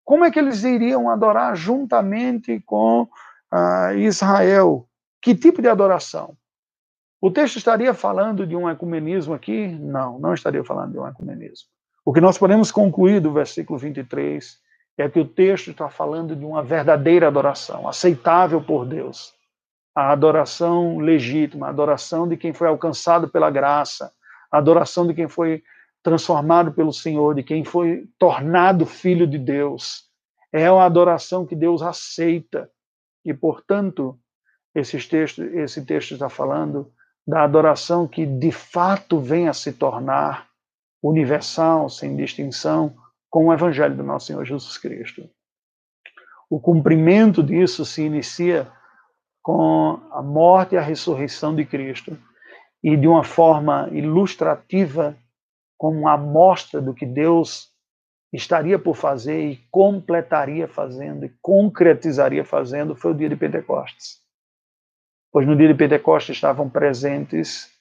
Como é que eles iriam adorar juntamente com ah, Israel? Que tipo de adoração? O texto estaria falando de um ecumenismo aqui? Não, não estaria falando de um ecumenismo. O que nós podemos concluir do versículo 23 é que o texto está falando de uma verdadeira adoração, aceitável por Deus. A adoração legítima, a adoração de quem foi alcançado pela graça, a adoração de quem foi transformado pelo Senhor, de quem foi tornado filho de Deus. É uma adoração que Deus aceita. E, portanto, esse texto, esse texto está falando da adoração que de fato vem a se tornar universal, sem distinção, com o Evangelho do nosso Senhor Jesus Cristo. O cumprimento disso se inicia com a morte e a ressurreição de Cristo e de uma forma ilustrativa, como uma amostra do que Deus estaria por fazer e completaria fazendo e concretizaria fazendo, foi o dia de Pentecostes. Pois no dia de Pentecostes estavam presentes,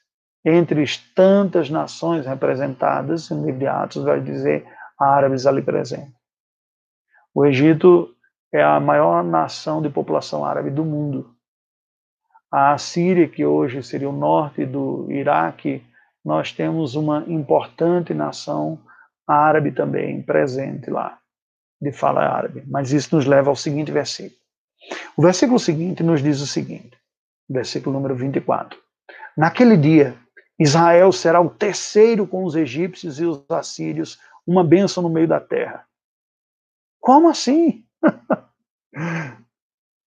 entre as tantas nações representadas, no livro de Atos vai dizer, árabes ali presentes. O Egito é a maior nação de população árabe do mundo. A Síria, que hoje seria o norte do Iraque, nós temos uma importante nação árabe também presente lá, de fala árabe. Mas isso nos leva ao seguinte versículo. O versículo seguinte nos diz o seguinte, versículo número 24. Naquele dia, Israel será o terceiro com os egípcios e os assírios uma bênção no meio da terra. Como assim?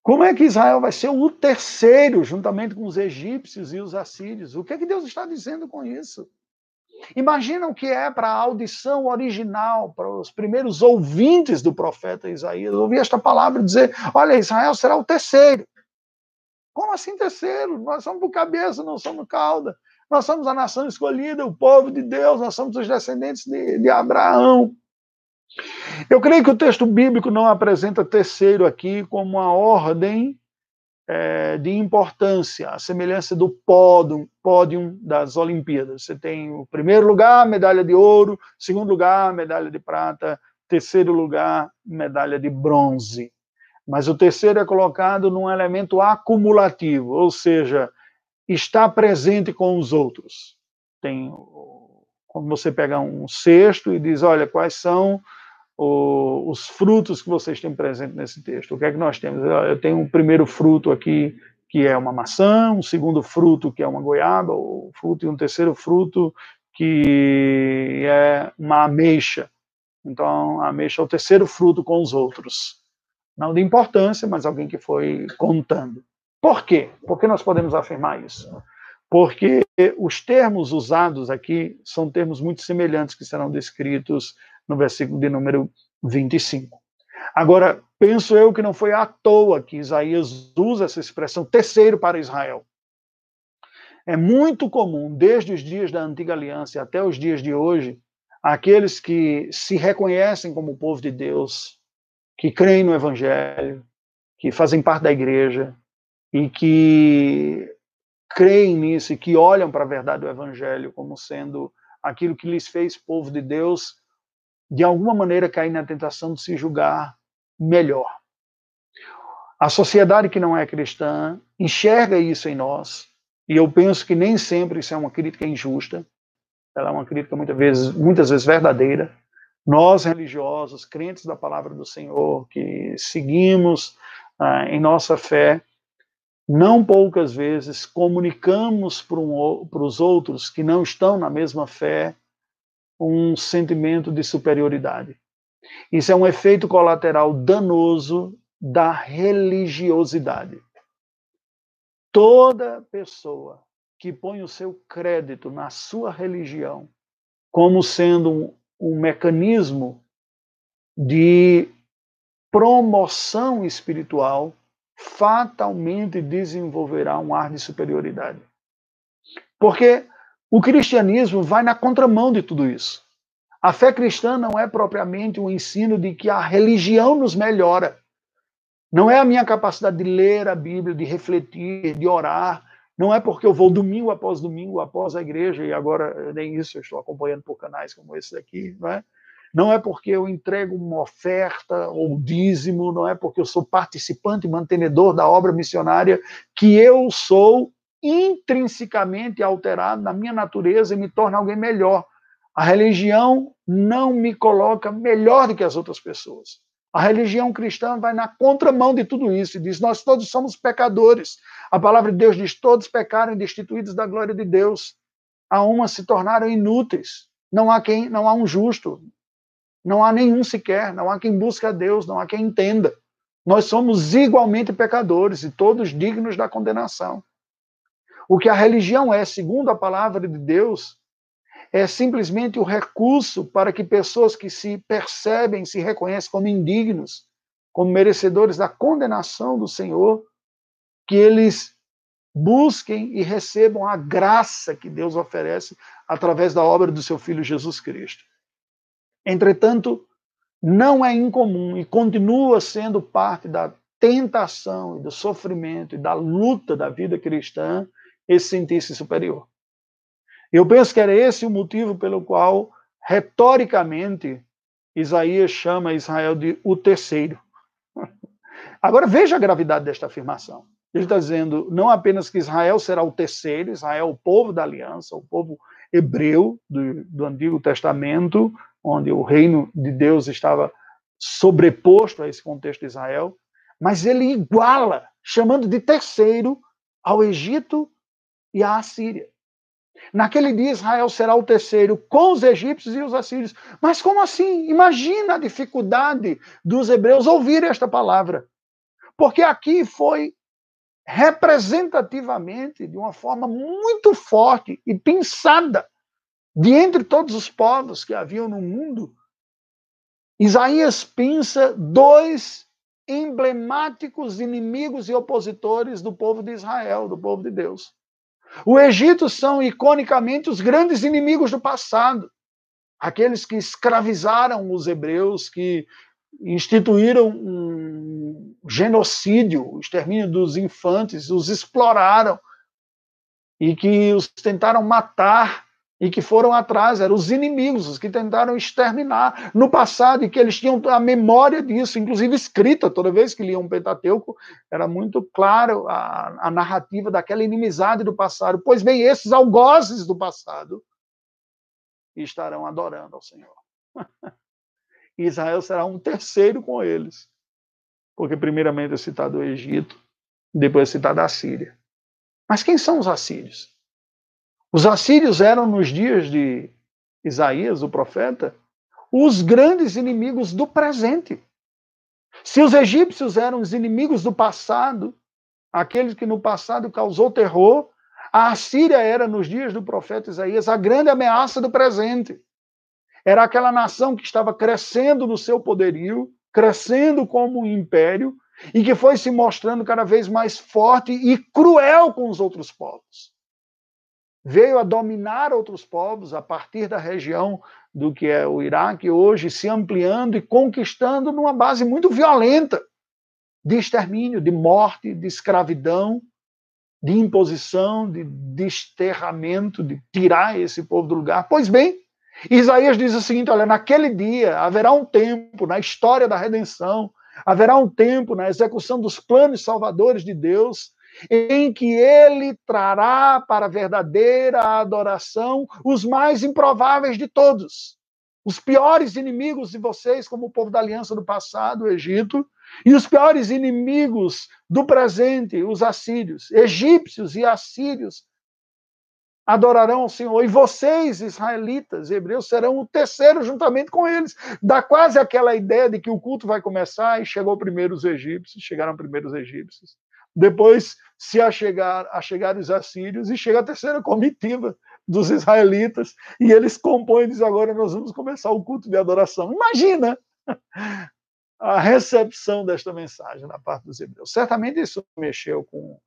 Como é que Israel vai ser o terceiro, juntamente com os egípcios e os assírios? O que é que Deus está dizendo com isso? Imagina o que é para a audição original, para os primeiros ouvintes do profeta Isaías, ouvir esta palavra e dizer: Olha, Israel será o terceiro. Como assim terceiro? Nós somos por cabeça, não somos cauda. Nós somos a nação escolhida, o povo de Deus, nós somos os descendentes de, de Abraão. Eu creio que o texto bíblico não apresenta terceiro aqui como uma ordem é, de importância, a semelhança do pódio, das Olimpíadas. Você tem o primeiro lugar, medalha de ouro, segundo lugar, medalha de prata, terceiro lugar, medalha de bronze. Mas o terceiro é colocado num elemento acumulativo, ou seja, está presente com os outros. Tem como você pega um cesto e diz, olha, quais são o, os frutos que vocês têm presente nesse texto. O que é que nós temos? Eu tenho um primeiro fruto aqui, que é uma maçã, um segundo fruto, que é uma goiaba, o fruto, e um terceiro fruto, que é uma ameixa. Então, a ameixa é o terceiro fruto com os outros. Não de importância, mas alguém que foi contando. Por quê? Por que nós podemos afirmar isso? Porque os termos usados aqui são termos muito semelhantes que serão descritos no versículo de número 25. Agora, penso eu que não foi à toa que Isaías usa essa expressão terceiro para Israel. É muito comum, desde os dias da antiga aliança até os dias de hoje, aqueles que se reconhecem como povo de Deus, que creem no Evangelho, que fazem parte da igreja e que creem nisso e que olham para a verdade do Evangelho como sendo aquilo que lhes fez povo de Deus, de alguma maneira cair na tentação de se julgar melhor. A sociedade que não é cristã enxerga isso em nós, e eu penso que nem sempre isso é uma crítica injusta, ela é uma crítica muitas vezes, muitas vezes verdadeira. Nós, religiosos, crentes da palavra do Senhor, que seguimos ah, em nossa fé, não poucas vezes comunicamos para um, os outros que não estão na mesma fé um sentimento de superioridade. Isso é um efeito colateral danoso da religiosidade. Toda pessoa que põe o seu crédito na sua religião como sendo um, um mecanismo de promoção espiritual fatalmente desenvolverá um ar de superioridade. Porque o cristianismo vai na contramão de tudo isso. A fé cristã não é propriamente um ensino de que a religião nos melhora. Não é a minha capacidade de ler a Bíblia, de refletir, de orar. Não é porque eu vou domingo após domingo após a igreja, e agora nem isso eu estou acompanhando por canais como esse daqui, não é? Não é porque eu entrego uma oferta ou dízimo, não é porque eu sou participante mantenedor da obra missionária que eu sou intrinsecamente alterado na minha natureza e me torna alguém melhor. A religião não me coloca melhor do que as outras pessoas. A religião cristã vai na contramão de tudo isso e diz: nós todos somos pecadores. A palavra de Deus diz: todos pecaram e destituídos da glória de Deus. A uma se tornaram inúteis. Não há quem, não há um justo. Não há nenhum sequer. Não há quem busque a Deus. Não há quem entenda. Nós somos igualmente pecadores e todos dignos da condenação. O que a religião é, segundo a palavra de Deus, é simplesmente o recurso para que pessoas que se percebem, se reconhecem como indignos, como merecedores da condenação do Senhor, que eles busquem e recebam a graça que Deus oferece através da obra do seu Filho Jesus Cristo. Entretanto, não é incomum e continua sendo parte da tentação e do sofrimento e da luta da vida cristã esse sentir-se superior. Eu penso que era esse o motivo pelo qual, retoricamente, Isaías chama Israel de o terceiro. Agora veja a gravidade desta afirmação. Ele está dizendo não apenas que Israel será o terceiro, Israel, o povo da aliança, o povo hebreu do, do Antigo Testamento, onde o reino de Deus estava sobreposto a esse contexto de Israel, mas ele iguala, chamando de terceiro, ao Egito e a Assíria. Naquele dia, Israel será o terceiro com os egípcios e os assírios. Mas como assim? Imagina a dificuldade dos hebreus ouvir esta palavra. Porque aqui foi representativamente, de uma forma muito forte e pensada, de entre todos os povos que haviam no mundo, Isaías pensa dois emblemáticos inimigos e opositores do povo de Israel, do povo de Deus. O Egito são iconicamente os grandes inimigos do passado, aqueles que escravizaram os hebreus, que instituíram um genocídio, o extermínio dos infantes, os exploraram e que os tentaram matar e que foram atrás, eram os inimigos, os que tentaram exterminar no passado e que eles tinham a memória disso, inclusive escrita, toda vez que liam um Pentateuco, era muito claro a, a narrativa daquela inimizade do passado. Pois bem, esses algozes do passado estarão adorando ao Senhor. Israel será um terceiro com eles. Porque primeiramente é citado o Egito, depois é citado a Síria. Mas quem são os assírios? Os assírios eram, nos dias de Isaías, o profeta, os grandes inimigos do presente. Se os egípcios eram os inimigos do passado, aqueles que no passado causou terror, a Assíria era, nos dias do profeta Isaías, a grande ameaça do presente. Era aquela nação que estava crescendo no seu poderio, crescendo como um império, e que foi se mostrando cada vez mais forte e cruel com os outros povos. Veio a dominar outros povos a partir da região do que é o Iraque, hoje se ampliando e conquistando numa base muito violenta de extermínio, de morte, de escravidão, de imposição, de desterramento, de tirar esse povo do lugar. Pois bem, Isaías diz o seguinte: olha, naquele dia haverá um tempo na história da redenção, haverá um tempo na execução dos planos salvadores de Deus, em que ele trará para a verdadeira adoração os mais improváveis de todos, os piores inimigos de vocês, como o povo da aliança do passado, o Egito, e os piores inimigos do presente, os assírios, egípcios e assírios, adorarão ao Senhor. E vocês, israelitas, hebreus, serão o terceiro juntamente com eles. Dá quase aquela ideia de que o culto vai começar e chegou primeiro os egípcios, chegaram primeiro os egípcios. Depois se a chegar, a chegar os assírios e chega a terceira comitiva dos israelitas e eles compõem e dizem agora nós vamos começar o culto de adoração. Imagina a recepção desta mensagem da parte dos hebreus. Certamente isso mexeu com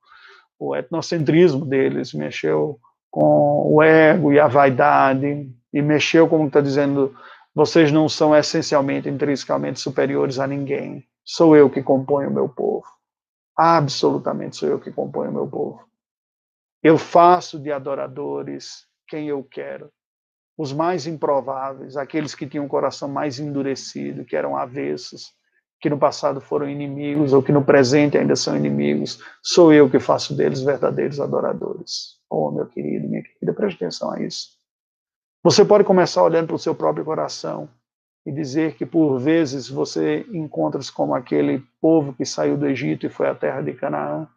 o etnocentrismo deles, mexeu com o ego e a vaidade, e mexeu, como está dizendo, vocês não são essencialmente, intrinsecamente superiores a ninguém. Sou eu que componho o meu povo. Absolutamente sou eu que componho o meu povo. Eu faço de adoradores quem eu quero. Os mais improváveis, aqueles que tinham o coração mais endurecido, que eram avessos, que no passado foram inimigos ou que no presente ainda são inimigos, sou eu que faço deles verdadeiros adoradores. Oh, meu querido, minha querida, preste atenção a isso. Você pode começar olhando para o seu próprio coração e dizer que por vezes você encontra-se como aquele povo que saiu do Egito e foi à terra de Canaã,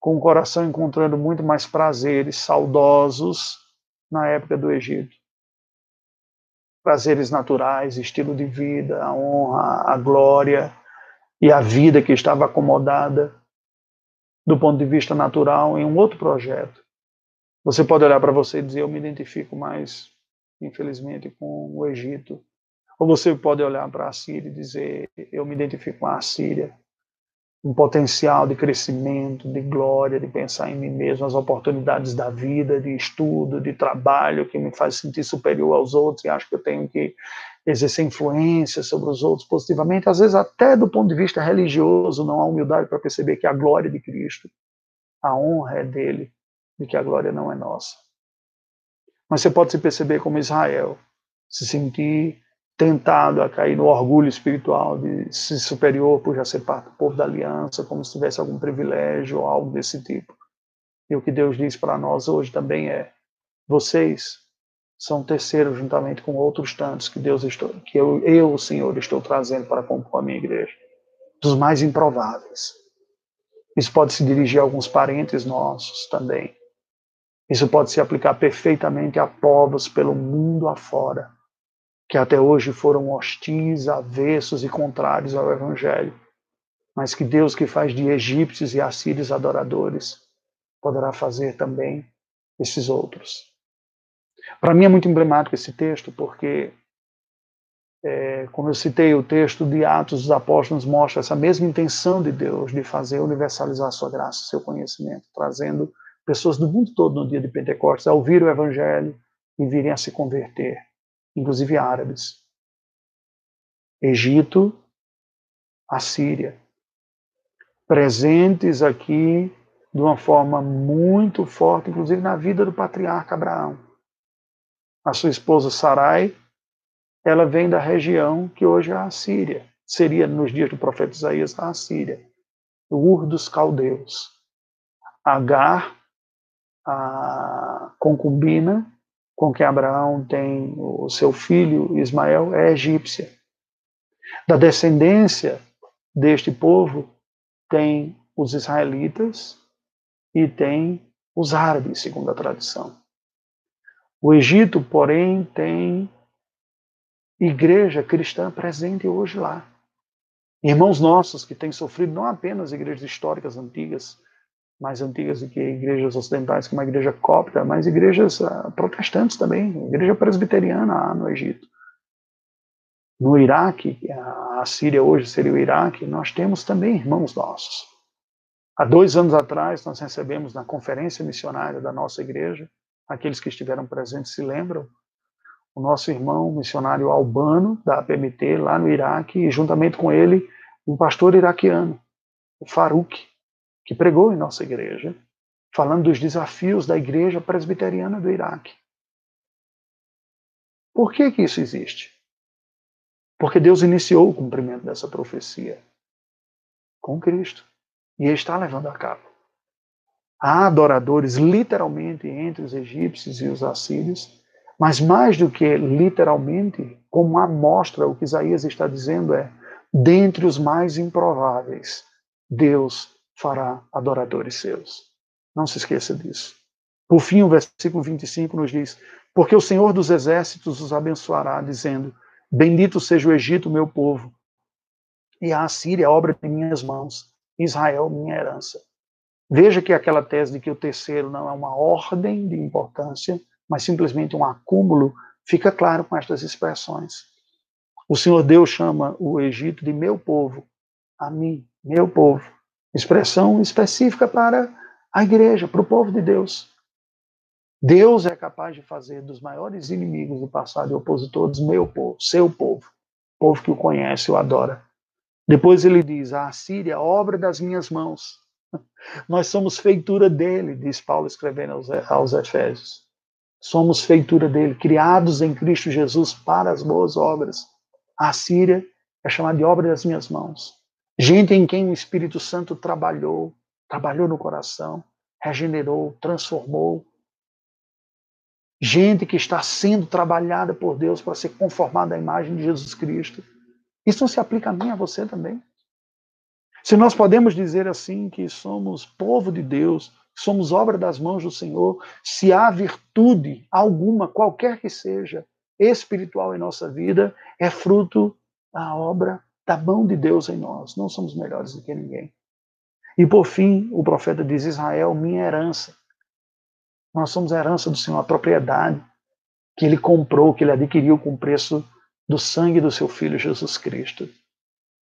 com o coração encontrando muito mais prazeres saudosos na época do Egito prazeres naturais, estilo de vida, a honra, a glória e a vida que estava acomodada do ponto de vista natural em um outro projeto. Você pode olhar para você e dizer: Eu me identifico mais, infelizmente, com o Egito. Ou você pode olhar para a Síria e dizer: Eu me identifico com a Síria um potencial de crescimento, de glória, de pensar em mim mesmo, as oportunidades da vida, de estudo, de trabalho que me faz sentir superior aos outros e acho que eu tenho que exercer influência sobre os outros positivamente, às vezes até do ponto de vista religioso não há humildade para perceber que a glória de Cristo, a honra é dele e que a glória não é nossa. Mas você pode se perceber como Israel, se sentir tentado a cair no orgulho espiritual de se superior por já ser parte do povo da aliança, como se tivesse algum privilégio ou algo desse tipo. E o que Deus diz para nós hoje também é: vocês são terceiros juntamente com outros tantos que Deus estou, que eu, eu, o Senhor, estou trazendo para compor a minha igreja, dos mais improváveis. Isso pode se dirigir a alguns parentes nossos também. Isso pode se aplicar perfeitamente a povos pelo mundo afora que até hoje foram hostis, avessos e contrários ao Evangelho, mas que Deus que faz de egípcios e assírios adoradores poderá fazer também esses outros. Para mim é muito emblemático esse texto, porque, é, como eu citei, o texto de Atos dos Apóstolos mostra essa mesma intenção de Deus de fazer universalizar sua graça, seu conhecimento, trazendo pessoas do mundo todo no dia de Pentecostes a ouvir o Evangelho e virem a se converter inclusive árabes. Egito, Assíria. Presentes aqui de uma forma muito forte, inclusive na vida do patriarca Abraão. A sua esposa Sarai, ela vem da região que hoje é a Síria. Seria, nos dias do profeta Isaías, a Síria. Ur dos Caldeus. Agar, a concubina com que Abraão tem o seu filho Ismael é egípcia. Da descendência deste povo tem os israelitas e tem os árabes, segundo a tradição. O Egito, porém, tem igreja cristã presente hoje lá. Irmãos nossos que têm sofrido não apenas igrejas históricas antigas, mais antigas do que igrejas ocidentais, como a igreja cópita, mas igrejas uh, protestantes também, igreja presbiteriana no Egito. No Iraque, a Síria hoje seria o Iraque, nós temos também irmãos nossos. Há dois anos atrás, nós recebemos na conferência missionária da nossa igreja, aqueles que estiveram presentes se lembram, o nosso irmão missionário albano, da APMT, lá no Iraque, e juntamente com ele, um pastor iraquiano, o Farouk, que pregou em nossa igreja, falando dos desafios da igreja presbiteriana do Iraque. Por que, que isso existe? Porque Deus iniciou o cumprimento dessa profecia com Cristo e está levando a cabo. Há adoradores literalmente entre os egípcios e os assírios, mas mais do que literalmente, como amostra o que Isaías está dizendo é: dentre os mais improváveis, Deus fará adoradores seus. Não se esqueça disso. Por fim, o versículo 25 nos diz: Porque o Senhor dos exércitos os abençoará, dizendo: Bendito seja o Egito, meu povo, e a Assíria, obra de minhas mãos, Israel, minha herança. Veja que aquela tese de que o terceiro não é uma ordem de importância, mas simplesmente um acúmulo, fica claro com estas expressões. O Senhor Deus chama o Egito de meu povo, a mim, meu povo expressão específica para a igreja, para o povo de Deus. Deus é capaz de fazer dos maiores inimigos do passado e opositores meu povo, seu povo, povo que o conhece, o adora. Depois ele diz: A Síria, obra das minhas mãos. Nós somos feitura dele, diz Paulo escrevendo aos, aos Efésios. Somos feitura dele, criados em Cristo Jesus para as boas obras. A Síria é chamada de obra das minhas mãos. Gente em quem o Espírito Santo trabalhou, trabalhou no coração, regenerou, transformou. Gente que está sendo trabalhada por Deus para ser conformada à imagem de Jesus Cristo. Isso não se aplica a mim, a você também. Se nós podemos dizer assim que somos povo de Deus, somos obra das mãos do Senhor, se há virtude alguma, qualquer que seja, espiritual em nossa vida, é fruto da obra da mão de Deus em nós. Não somos melhores do que ninguém. E por fim, o profeta diz: Israel, minha herança. Nós somos a herança do Senhor, a propriedade que ele comprou, que ele adquiriu com o preço do sangue do seu filho Jesus Cristo.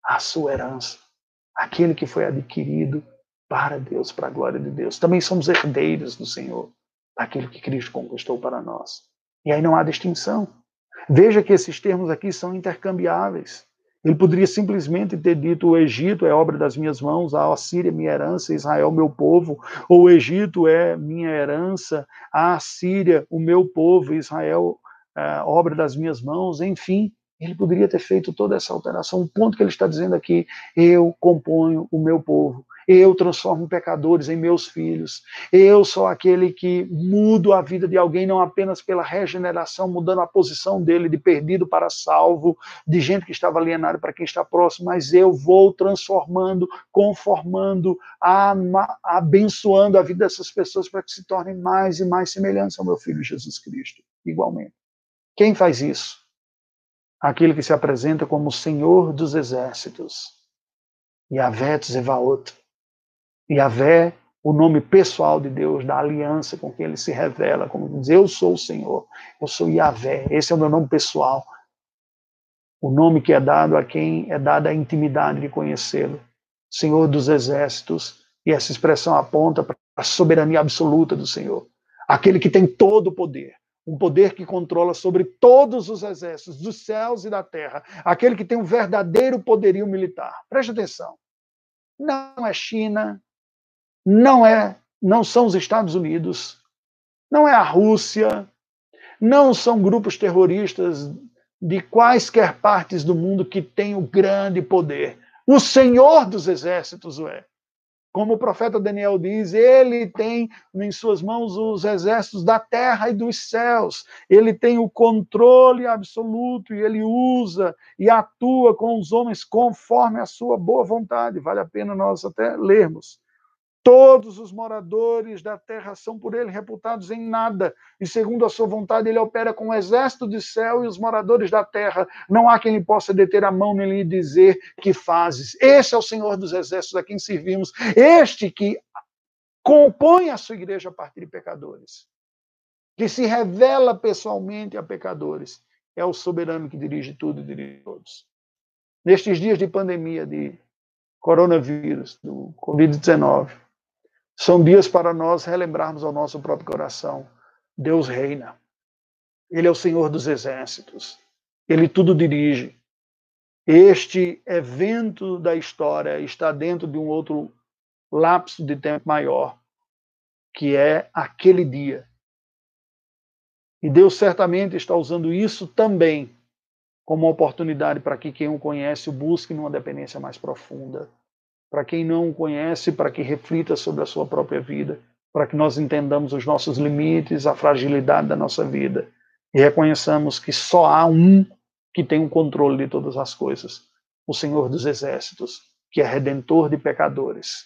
A sua herança. Aquele que foi adquirido para Deus, para a glória de Deus. Também somos herdeiros do Senhor, daquilo que Cristo conquistou para nós. E aí não há distinção. Veja que esses termos aqui são intercambiáveis. Ele poderia simplesmente ter dito: o Egito é obra das minhas mãos, a Assíria é minha herança, Israel meu povo, ou o Egito é minha herança, a Assíria o meu povo, Israel é obra das minhas mãos, enfim. Ele poderia ter feito toda essa alteração. O ponto que ele está dizendo aqui: eu componho o meu povo, eu transformo pecadores em meus filhos. Eu sou aquele que mudo a vida de alguém não apenas pela regeneração, mudando a posição dele de perdido para salvo, de gente que estava alienada para quem está próximo, mas eu vou transformando, conformando, abençoando a vida dessas pessoas para que se tornem mais e mais semelhantes ao meu filho Jesus Cristo, igualmente. Quem faz isso? Aquele que se apresenta como Senhor dos exércitos. Yahvé Tzevaot, Yahvé, o nome pessoal de Deus, da aliança com quem ele se revela, como diz, eu sou o Senhor, eu sou Yahvé, esse é o meu nome pessoal. O nome que é dado a quem é dada a intimidade de conhecê-lo. Senhor dos exércitos, e essa expressão aponta para a soberania absoluta do Senhor. Aquele que tem todo o poder, um poder que controla sobre todos os exércitos dos céus e da terra, aquele que tem um verdadeiro poderio militar. Preste atenção. Não é China, não é, não são os Estados Unidos, não é a Rússia, não são grupos terroristas de quaisquer partes do mundo que têm o grande poder. O Senhor dos exércitos o é. Como o profeta Daniel diz, ele tem em suas mãos os exércitos da terra e dos céus. Ele tem o controle absoluto e ele usa e atua com os homens conforme a sua boa vontade. Vale a pena nós até lermos. Todos os moradores da terra são por ele reputados em nada, e segundo a sua vontade ele opera com o exército de céu e os moradores da terra. Não há quem lhe possa deter a mão nem lhe dizer que fazes. Este é o Senhor dos exércitos a quem servimos, este que compõe a sua igreja a partir de pecadores, que se revela pessoalmente a pecadores. É o soberano que dirige tudo e dirige todos. Nestes dias de pandemia, de coronavírus, do Covid-19, são dias para nós relembrarmos ao nosso próprio coração: Deus reina. Ele é o Senhor dos exércitos. Ele tudo dirige. Este evento da história está dentro de um outro lapso de tempo maior, que é aquele dia. E Deus certamente está usando isso também como oportunidade para que quem o conhece o busque numa dependência mais profunda para quem não o conhece, para que reflita sobre a sua própria vida, para que nós entendamos os nossos limites, a fragilidade da nossa vida e reconheçamos que só há um que tem o controle de todas as coisas, o Senhor dos Exércitos, que é redentor de pecadores.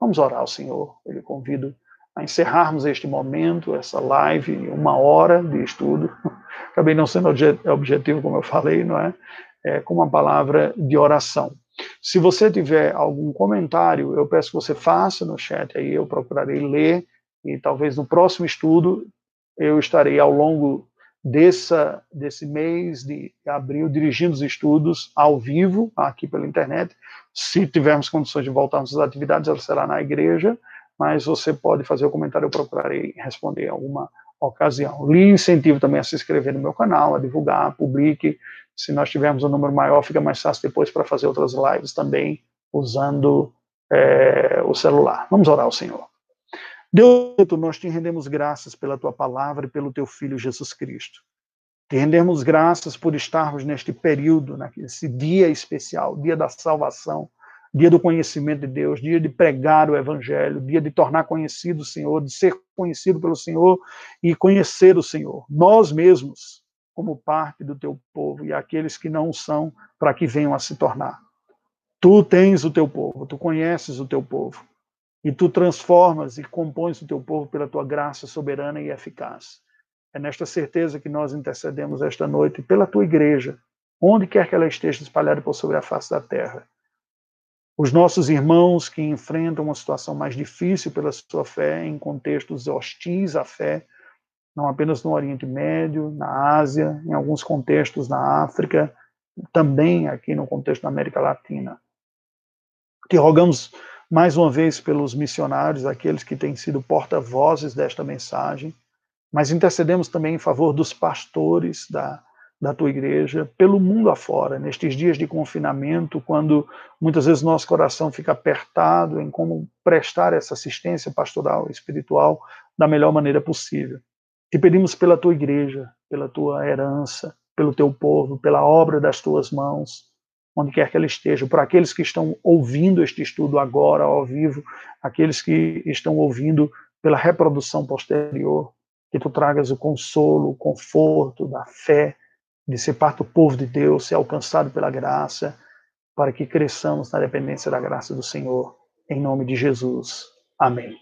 Vamos orar ao Senhor. Ele convido a encerrarmos este momento, essa live, uma hora de estudo. Acabei não sendo objetivo, como eu falei, não é? é com uma palavra de oração. Se você tiver algum comentário, eu peço que você faça no chat aí, eu procurarei ler e talvez no próximo estudo eu estarei ao longo dessa, desse mês de abril dirigindo os estudos ao vivo aqui pela internet. Se tivermos condições de voltarmos às atividades, ela será na igreja, mas você pode fazer o comentário, eu procurarei responder em alguma ocasião. Lhe incentivo também a se inscrever no meu canal, a divulgar, publique, se nós tivermos um número maior, fica mais fácil depois para fazer outras lives também, usando é, o celular. Vamos orar ao Senhor. Deus, nós te rendemos graças pela tua palavra e pelo teu Filho Jesus Cristo. Te rendemos graças por estarmos neste período, nesse dia especial, dia da salvação, dia do conhecimento de Deus, dia de pregar o Evangelho, dia de tornar conhecido o Senhor, de ser conhecido pelo Senhor e conhecer o Senhor. Nós mesmos como parte do teu povo e aqueles que não são, para que venham a se tornar. Tu tens o teu povo, tu conheces o teu povo, e tu transformas e compões o teu povo pela tua graça soberana e eficaz. É nesta certeza que nós intercedemos esta noite pela tua igreja, onde quer que ela esteja espalhada por sobre a face da terra. Os nossos irmãos que enfrentam uma situação mais difícil pela sua fé, em contextos hostis à fé, não apenas no Oriente Médio, na Ásia, em alguns contextos na África, também aqui no contexto da América Latina. Que rogamos mais uma vez pelos missionários, aqueles que têm sido porta-vozes desta mensagem, mas intercedemos também em favor dos pastores da, da tua igreja, pelo mundo afora, nestes dias de confinamento, quando muitas vezes nosso coração fica apertado em como prestar essa assistência pastoral, espiritual, da melhor maneira possível. Te pedimos pela tua igreja, pela tua herança, pelo teu povo, pela obra das tuas mãos, onde quer que ela esteja, por aqueles que estão ouvindo este estudo agora, ao vivo, aqueles que estão ouvindo pela reprodução posterior, que tu tragas o consolo, o conforto da fé, de ser parte do povo de Deus, ser alcançado pela graça, para que cresçamos na dependência da graça do Senhor. Em nome de Jesus. Amém.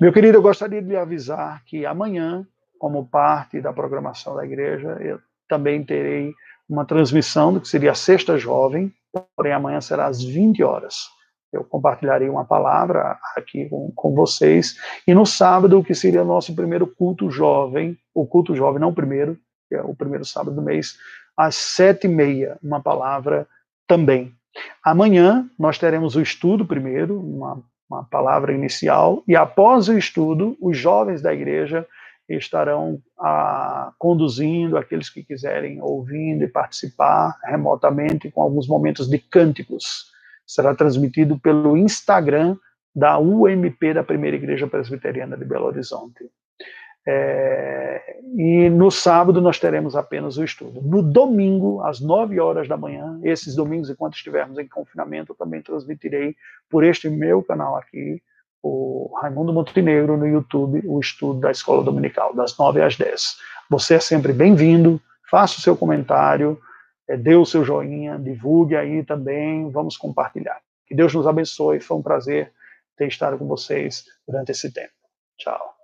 Meu querido, eu gostaria de lhe avisar que amanhã, como parte da programação da igreja, eu também terei uma transmissão do que seria a Sexta Jovem, porém amanhã será às 20 horas. Eu compartilharei uma palavra aqui com, com vocês. E no sábado, que seria o nosso primeiro culto jovem, o culto jovem, não o primeiro, que é o primeiro sábado do mês, às sete e meia, uma palavra também. Amanhã nós teremos o estudo primeiro, uma uma palavra inicial, e após o estudo, os jovens da igreja estarão ah, conduzindo aqueles que quiserem ouvindo e participar remotamente com alguns momentos de cânticos. Será transmitido pelo Instagram da UMP da Primeira Igreja Presbiteriana de Belo Horizonte. É, e no sábado nós teremos apenas o estudo. No domingo, às 9 horas da manhã, esses domingos, enquanto estivermos em confinamento, eu também transmitirei por este meu canal aqui, o Raimundo Montenegro, no YouTube, o estudo da Escola Dominical, das 9 às 10. Você é sempre bem-vindo, faça o seu comentário, é, dê o seu joinha, divulgue aí também, vamos compartilhar. Que Deus nos abençoe, foi um prazer ter estado com vocês durante esse tempo. Tchau.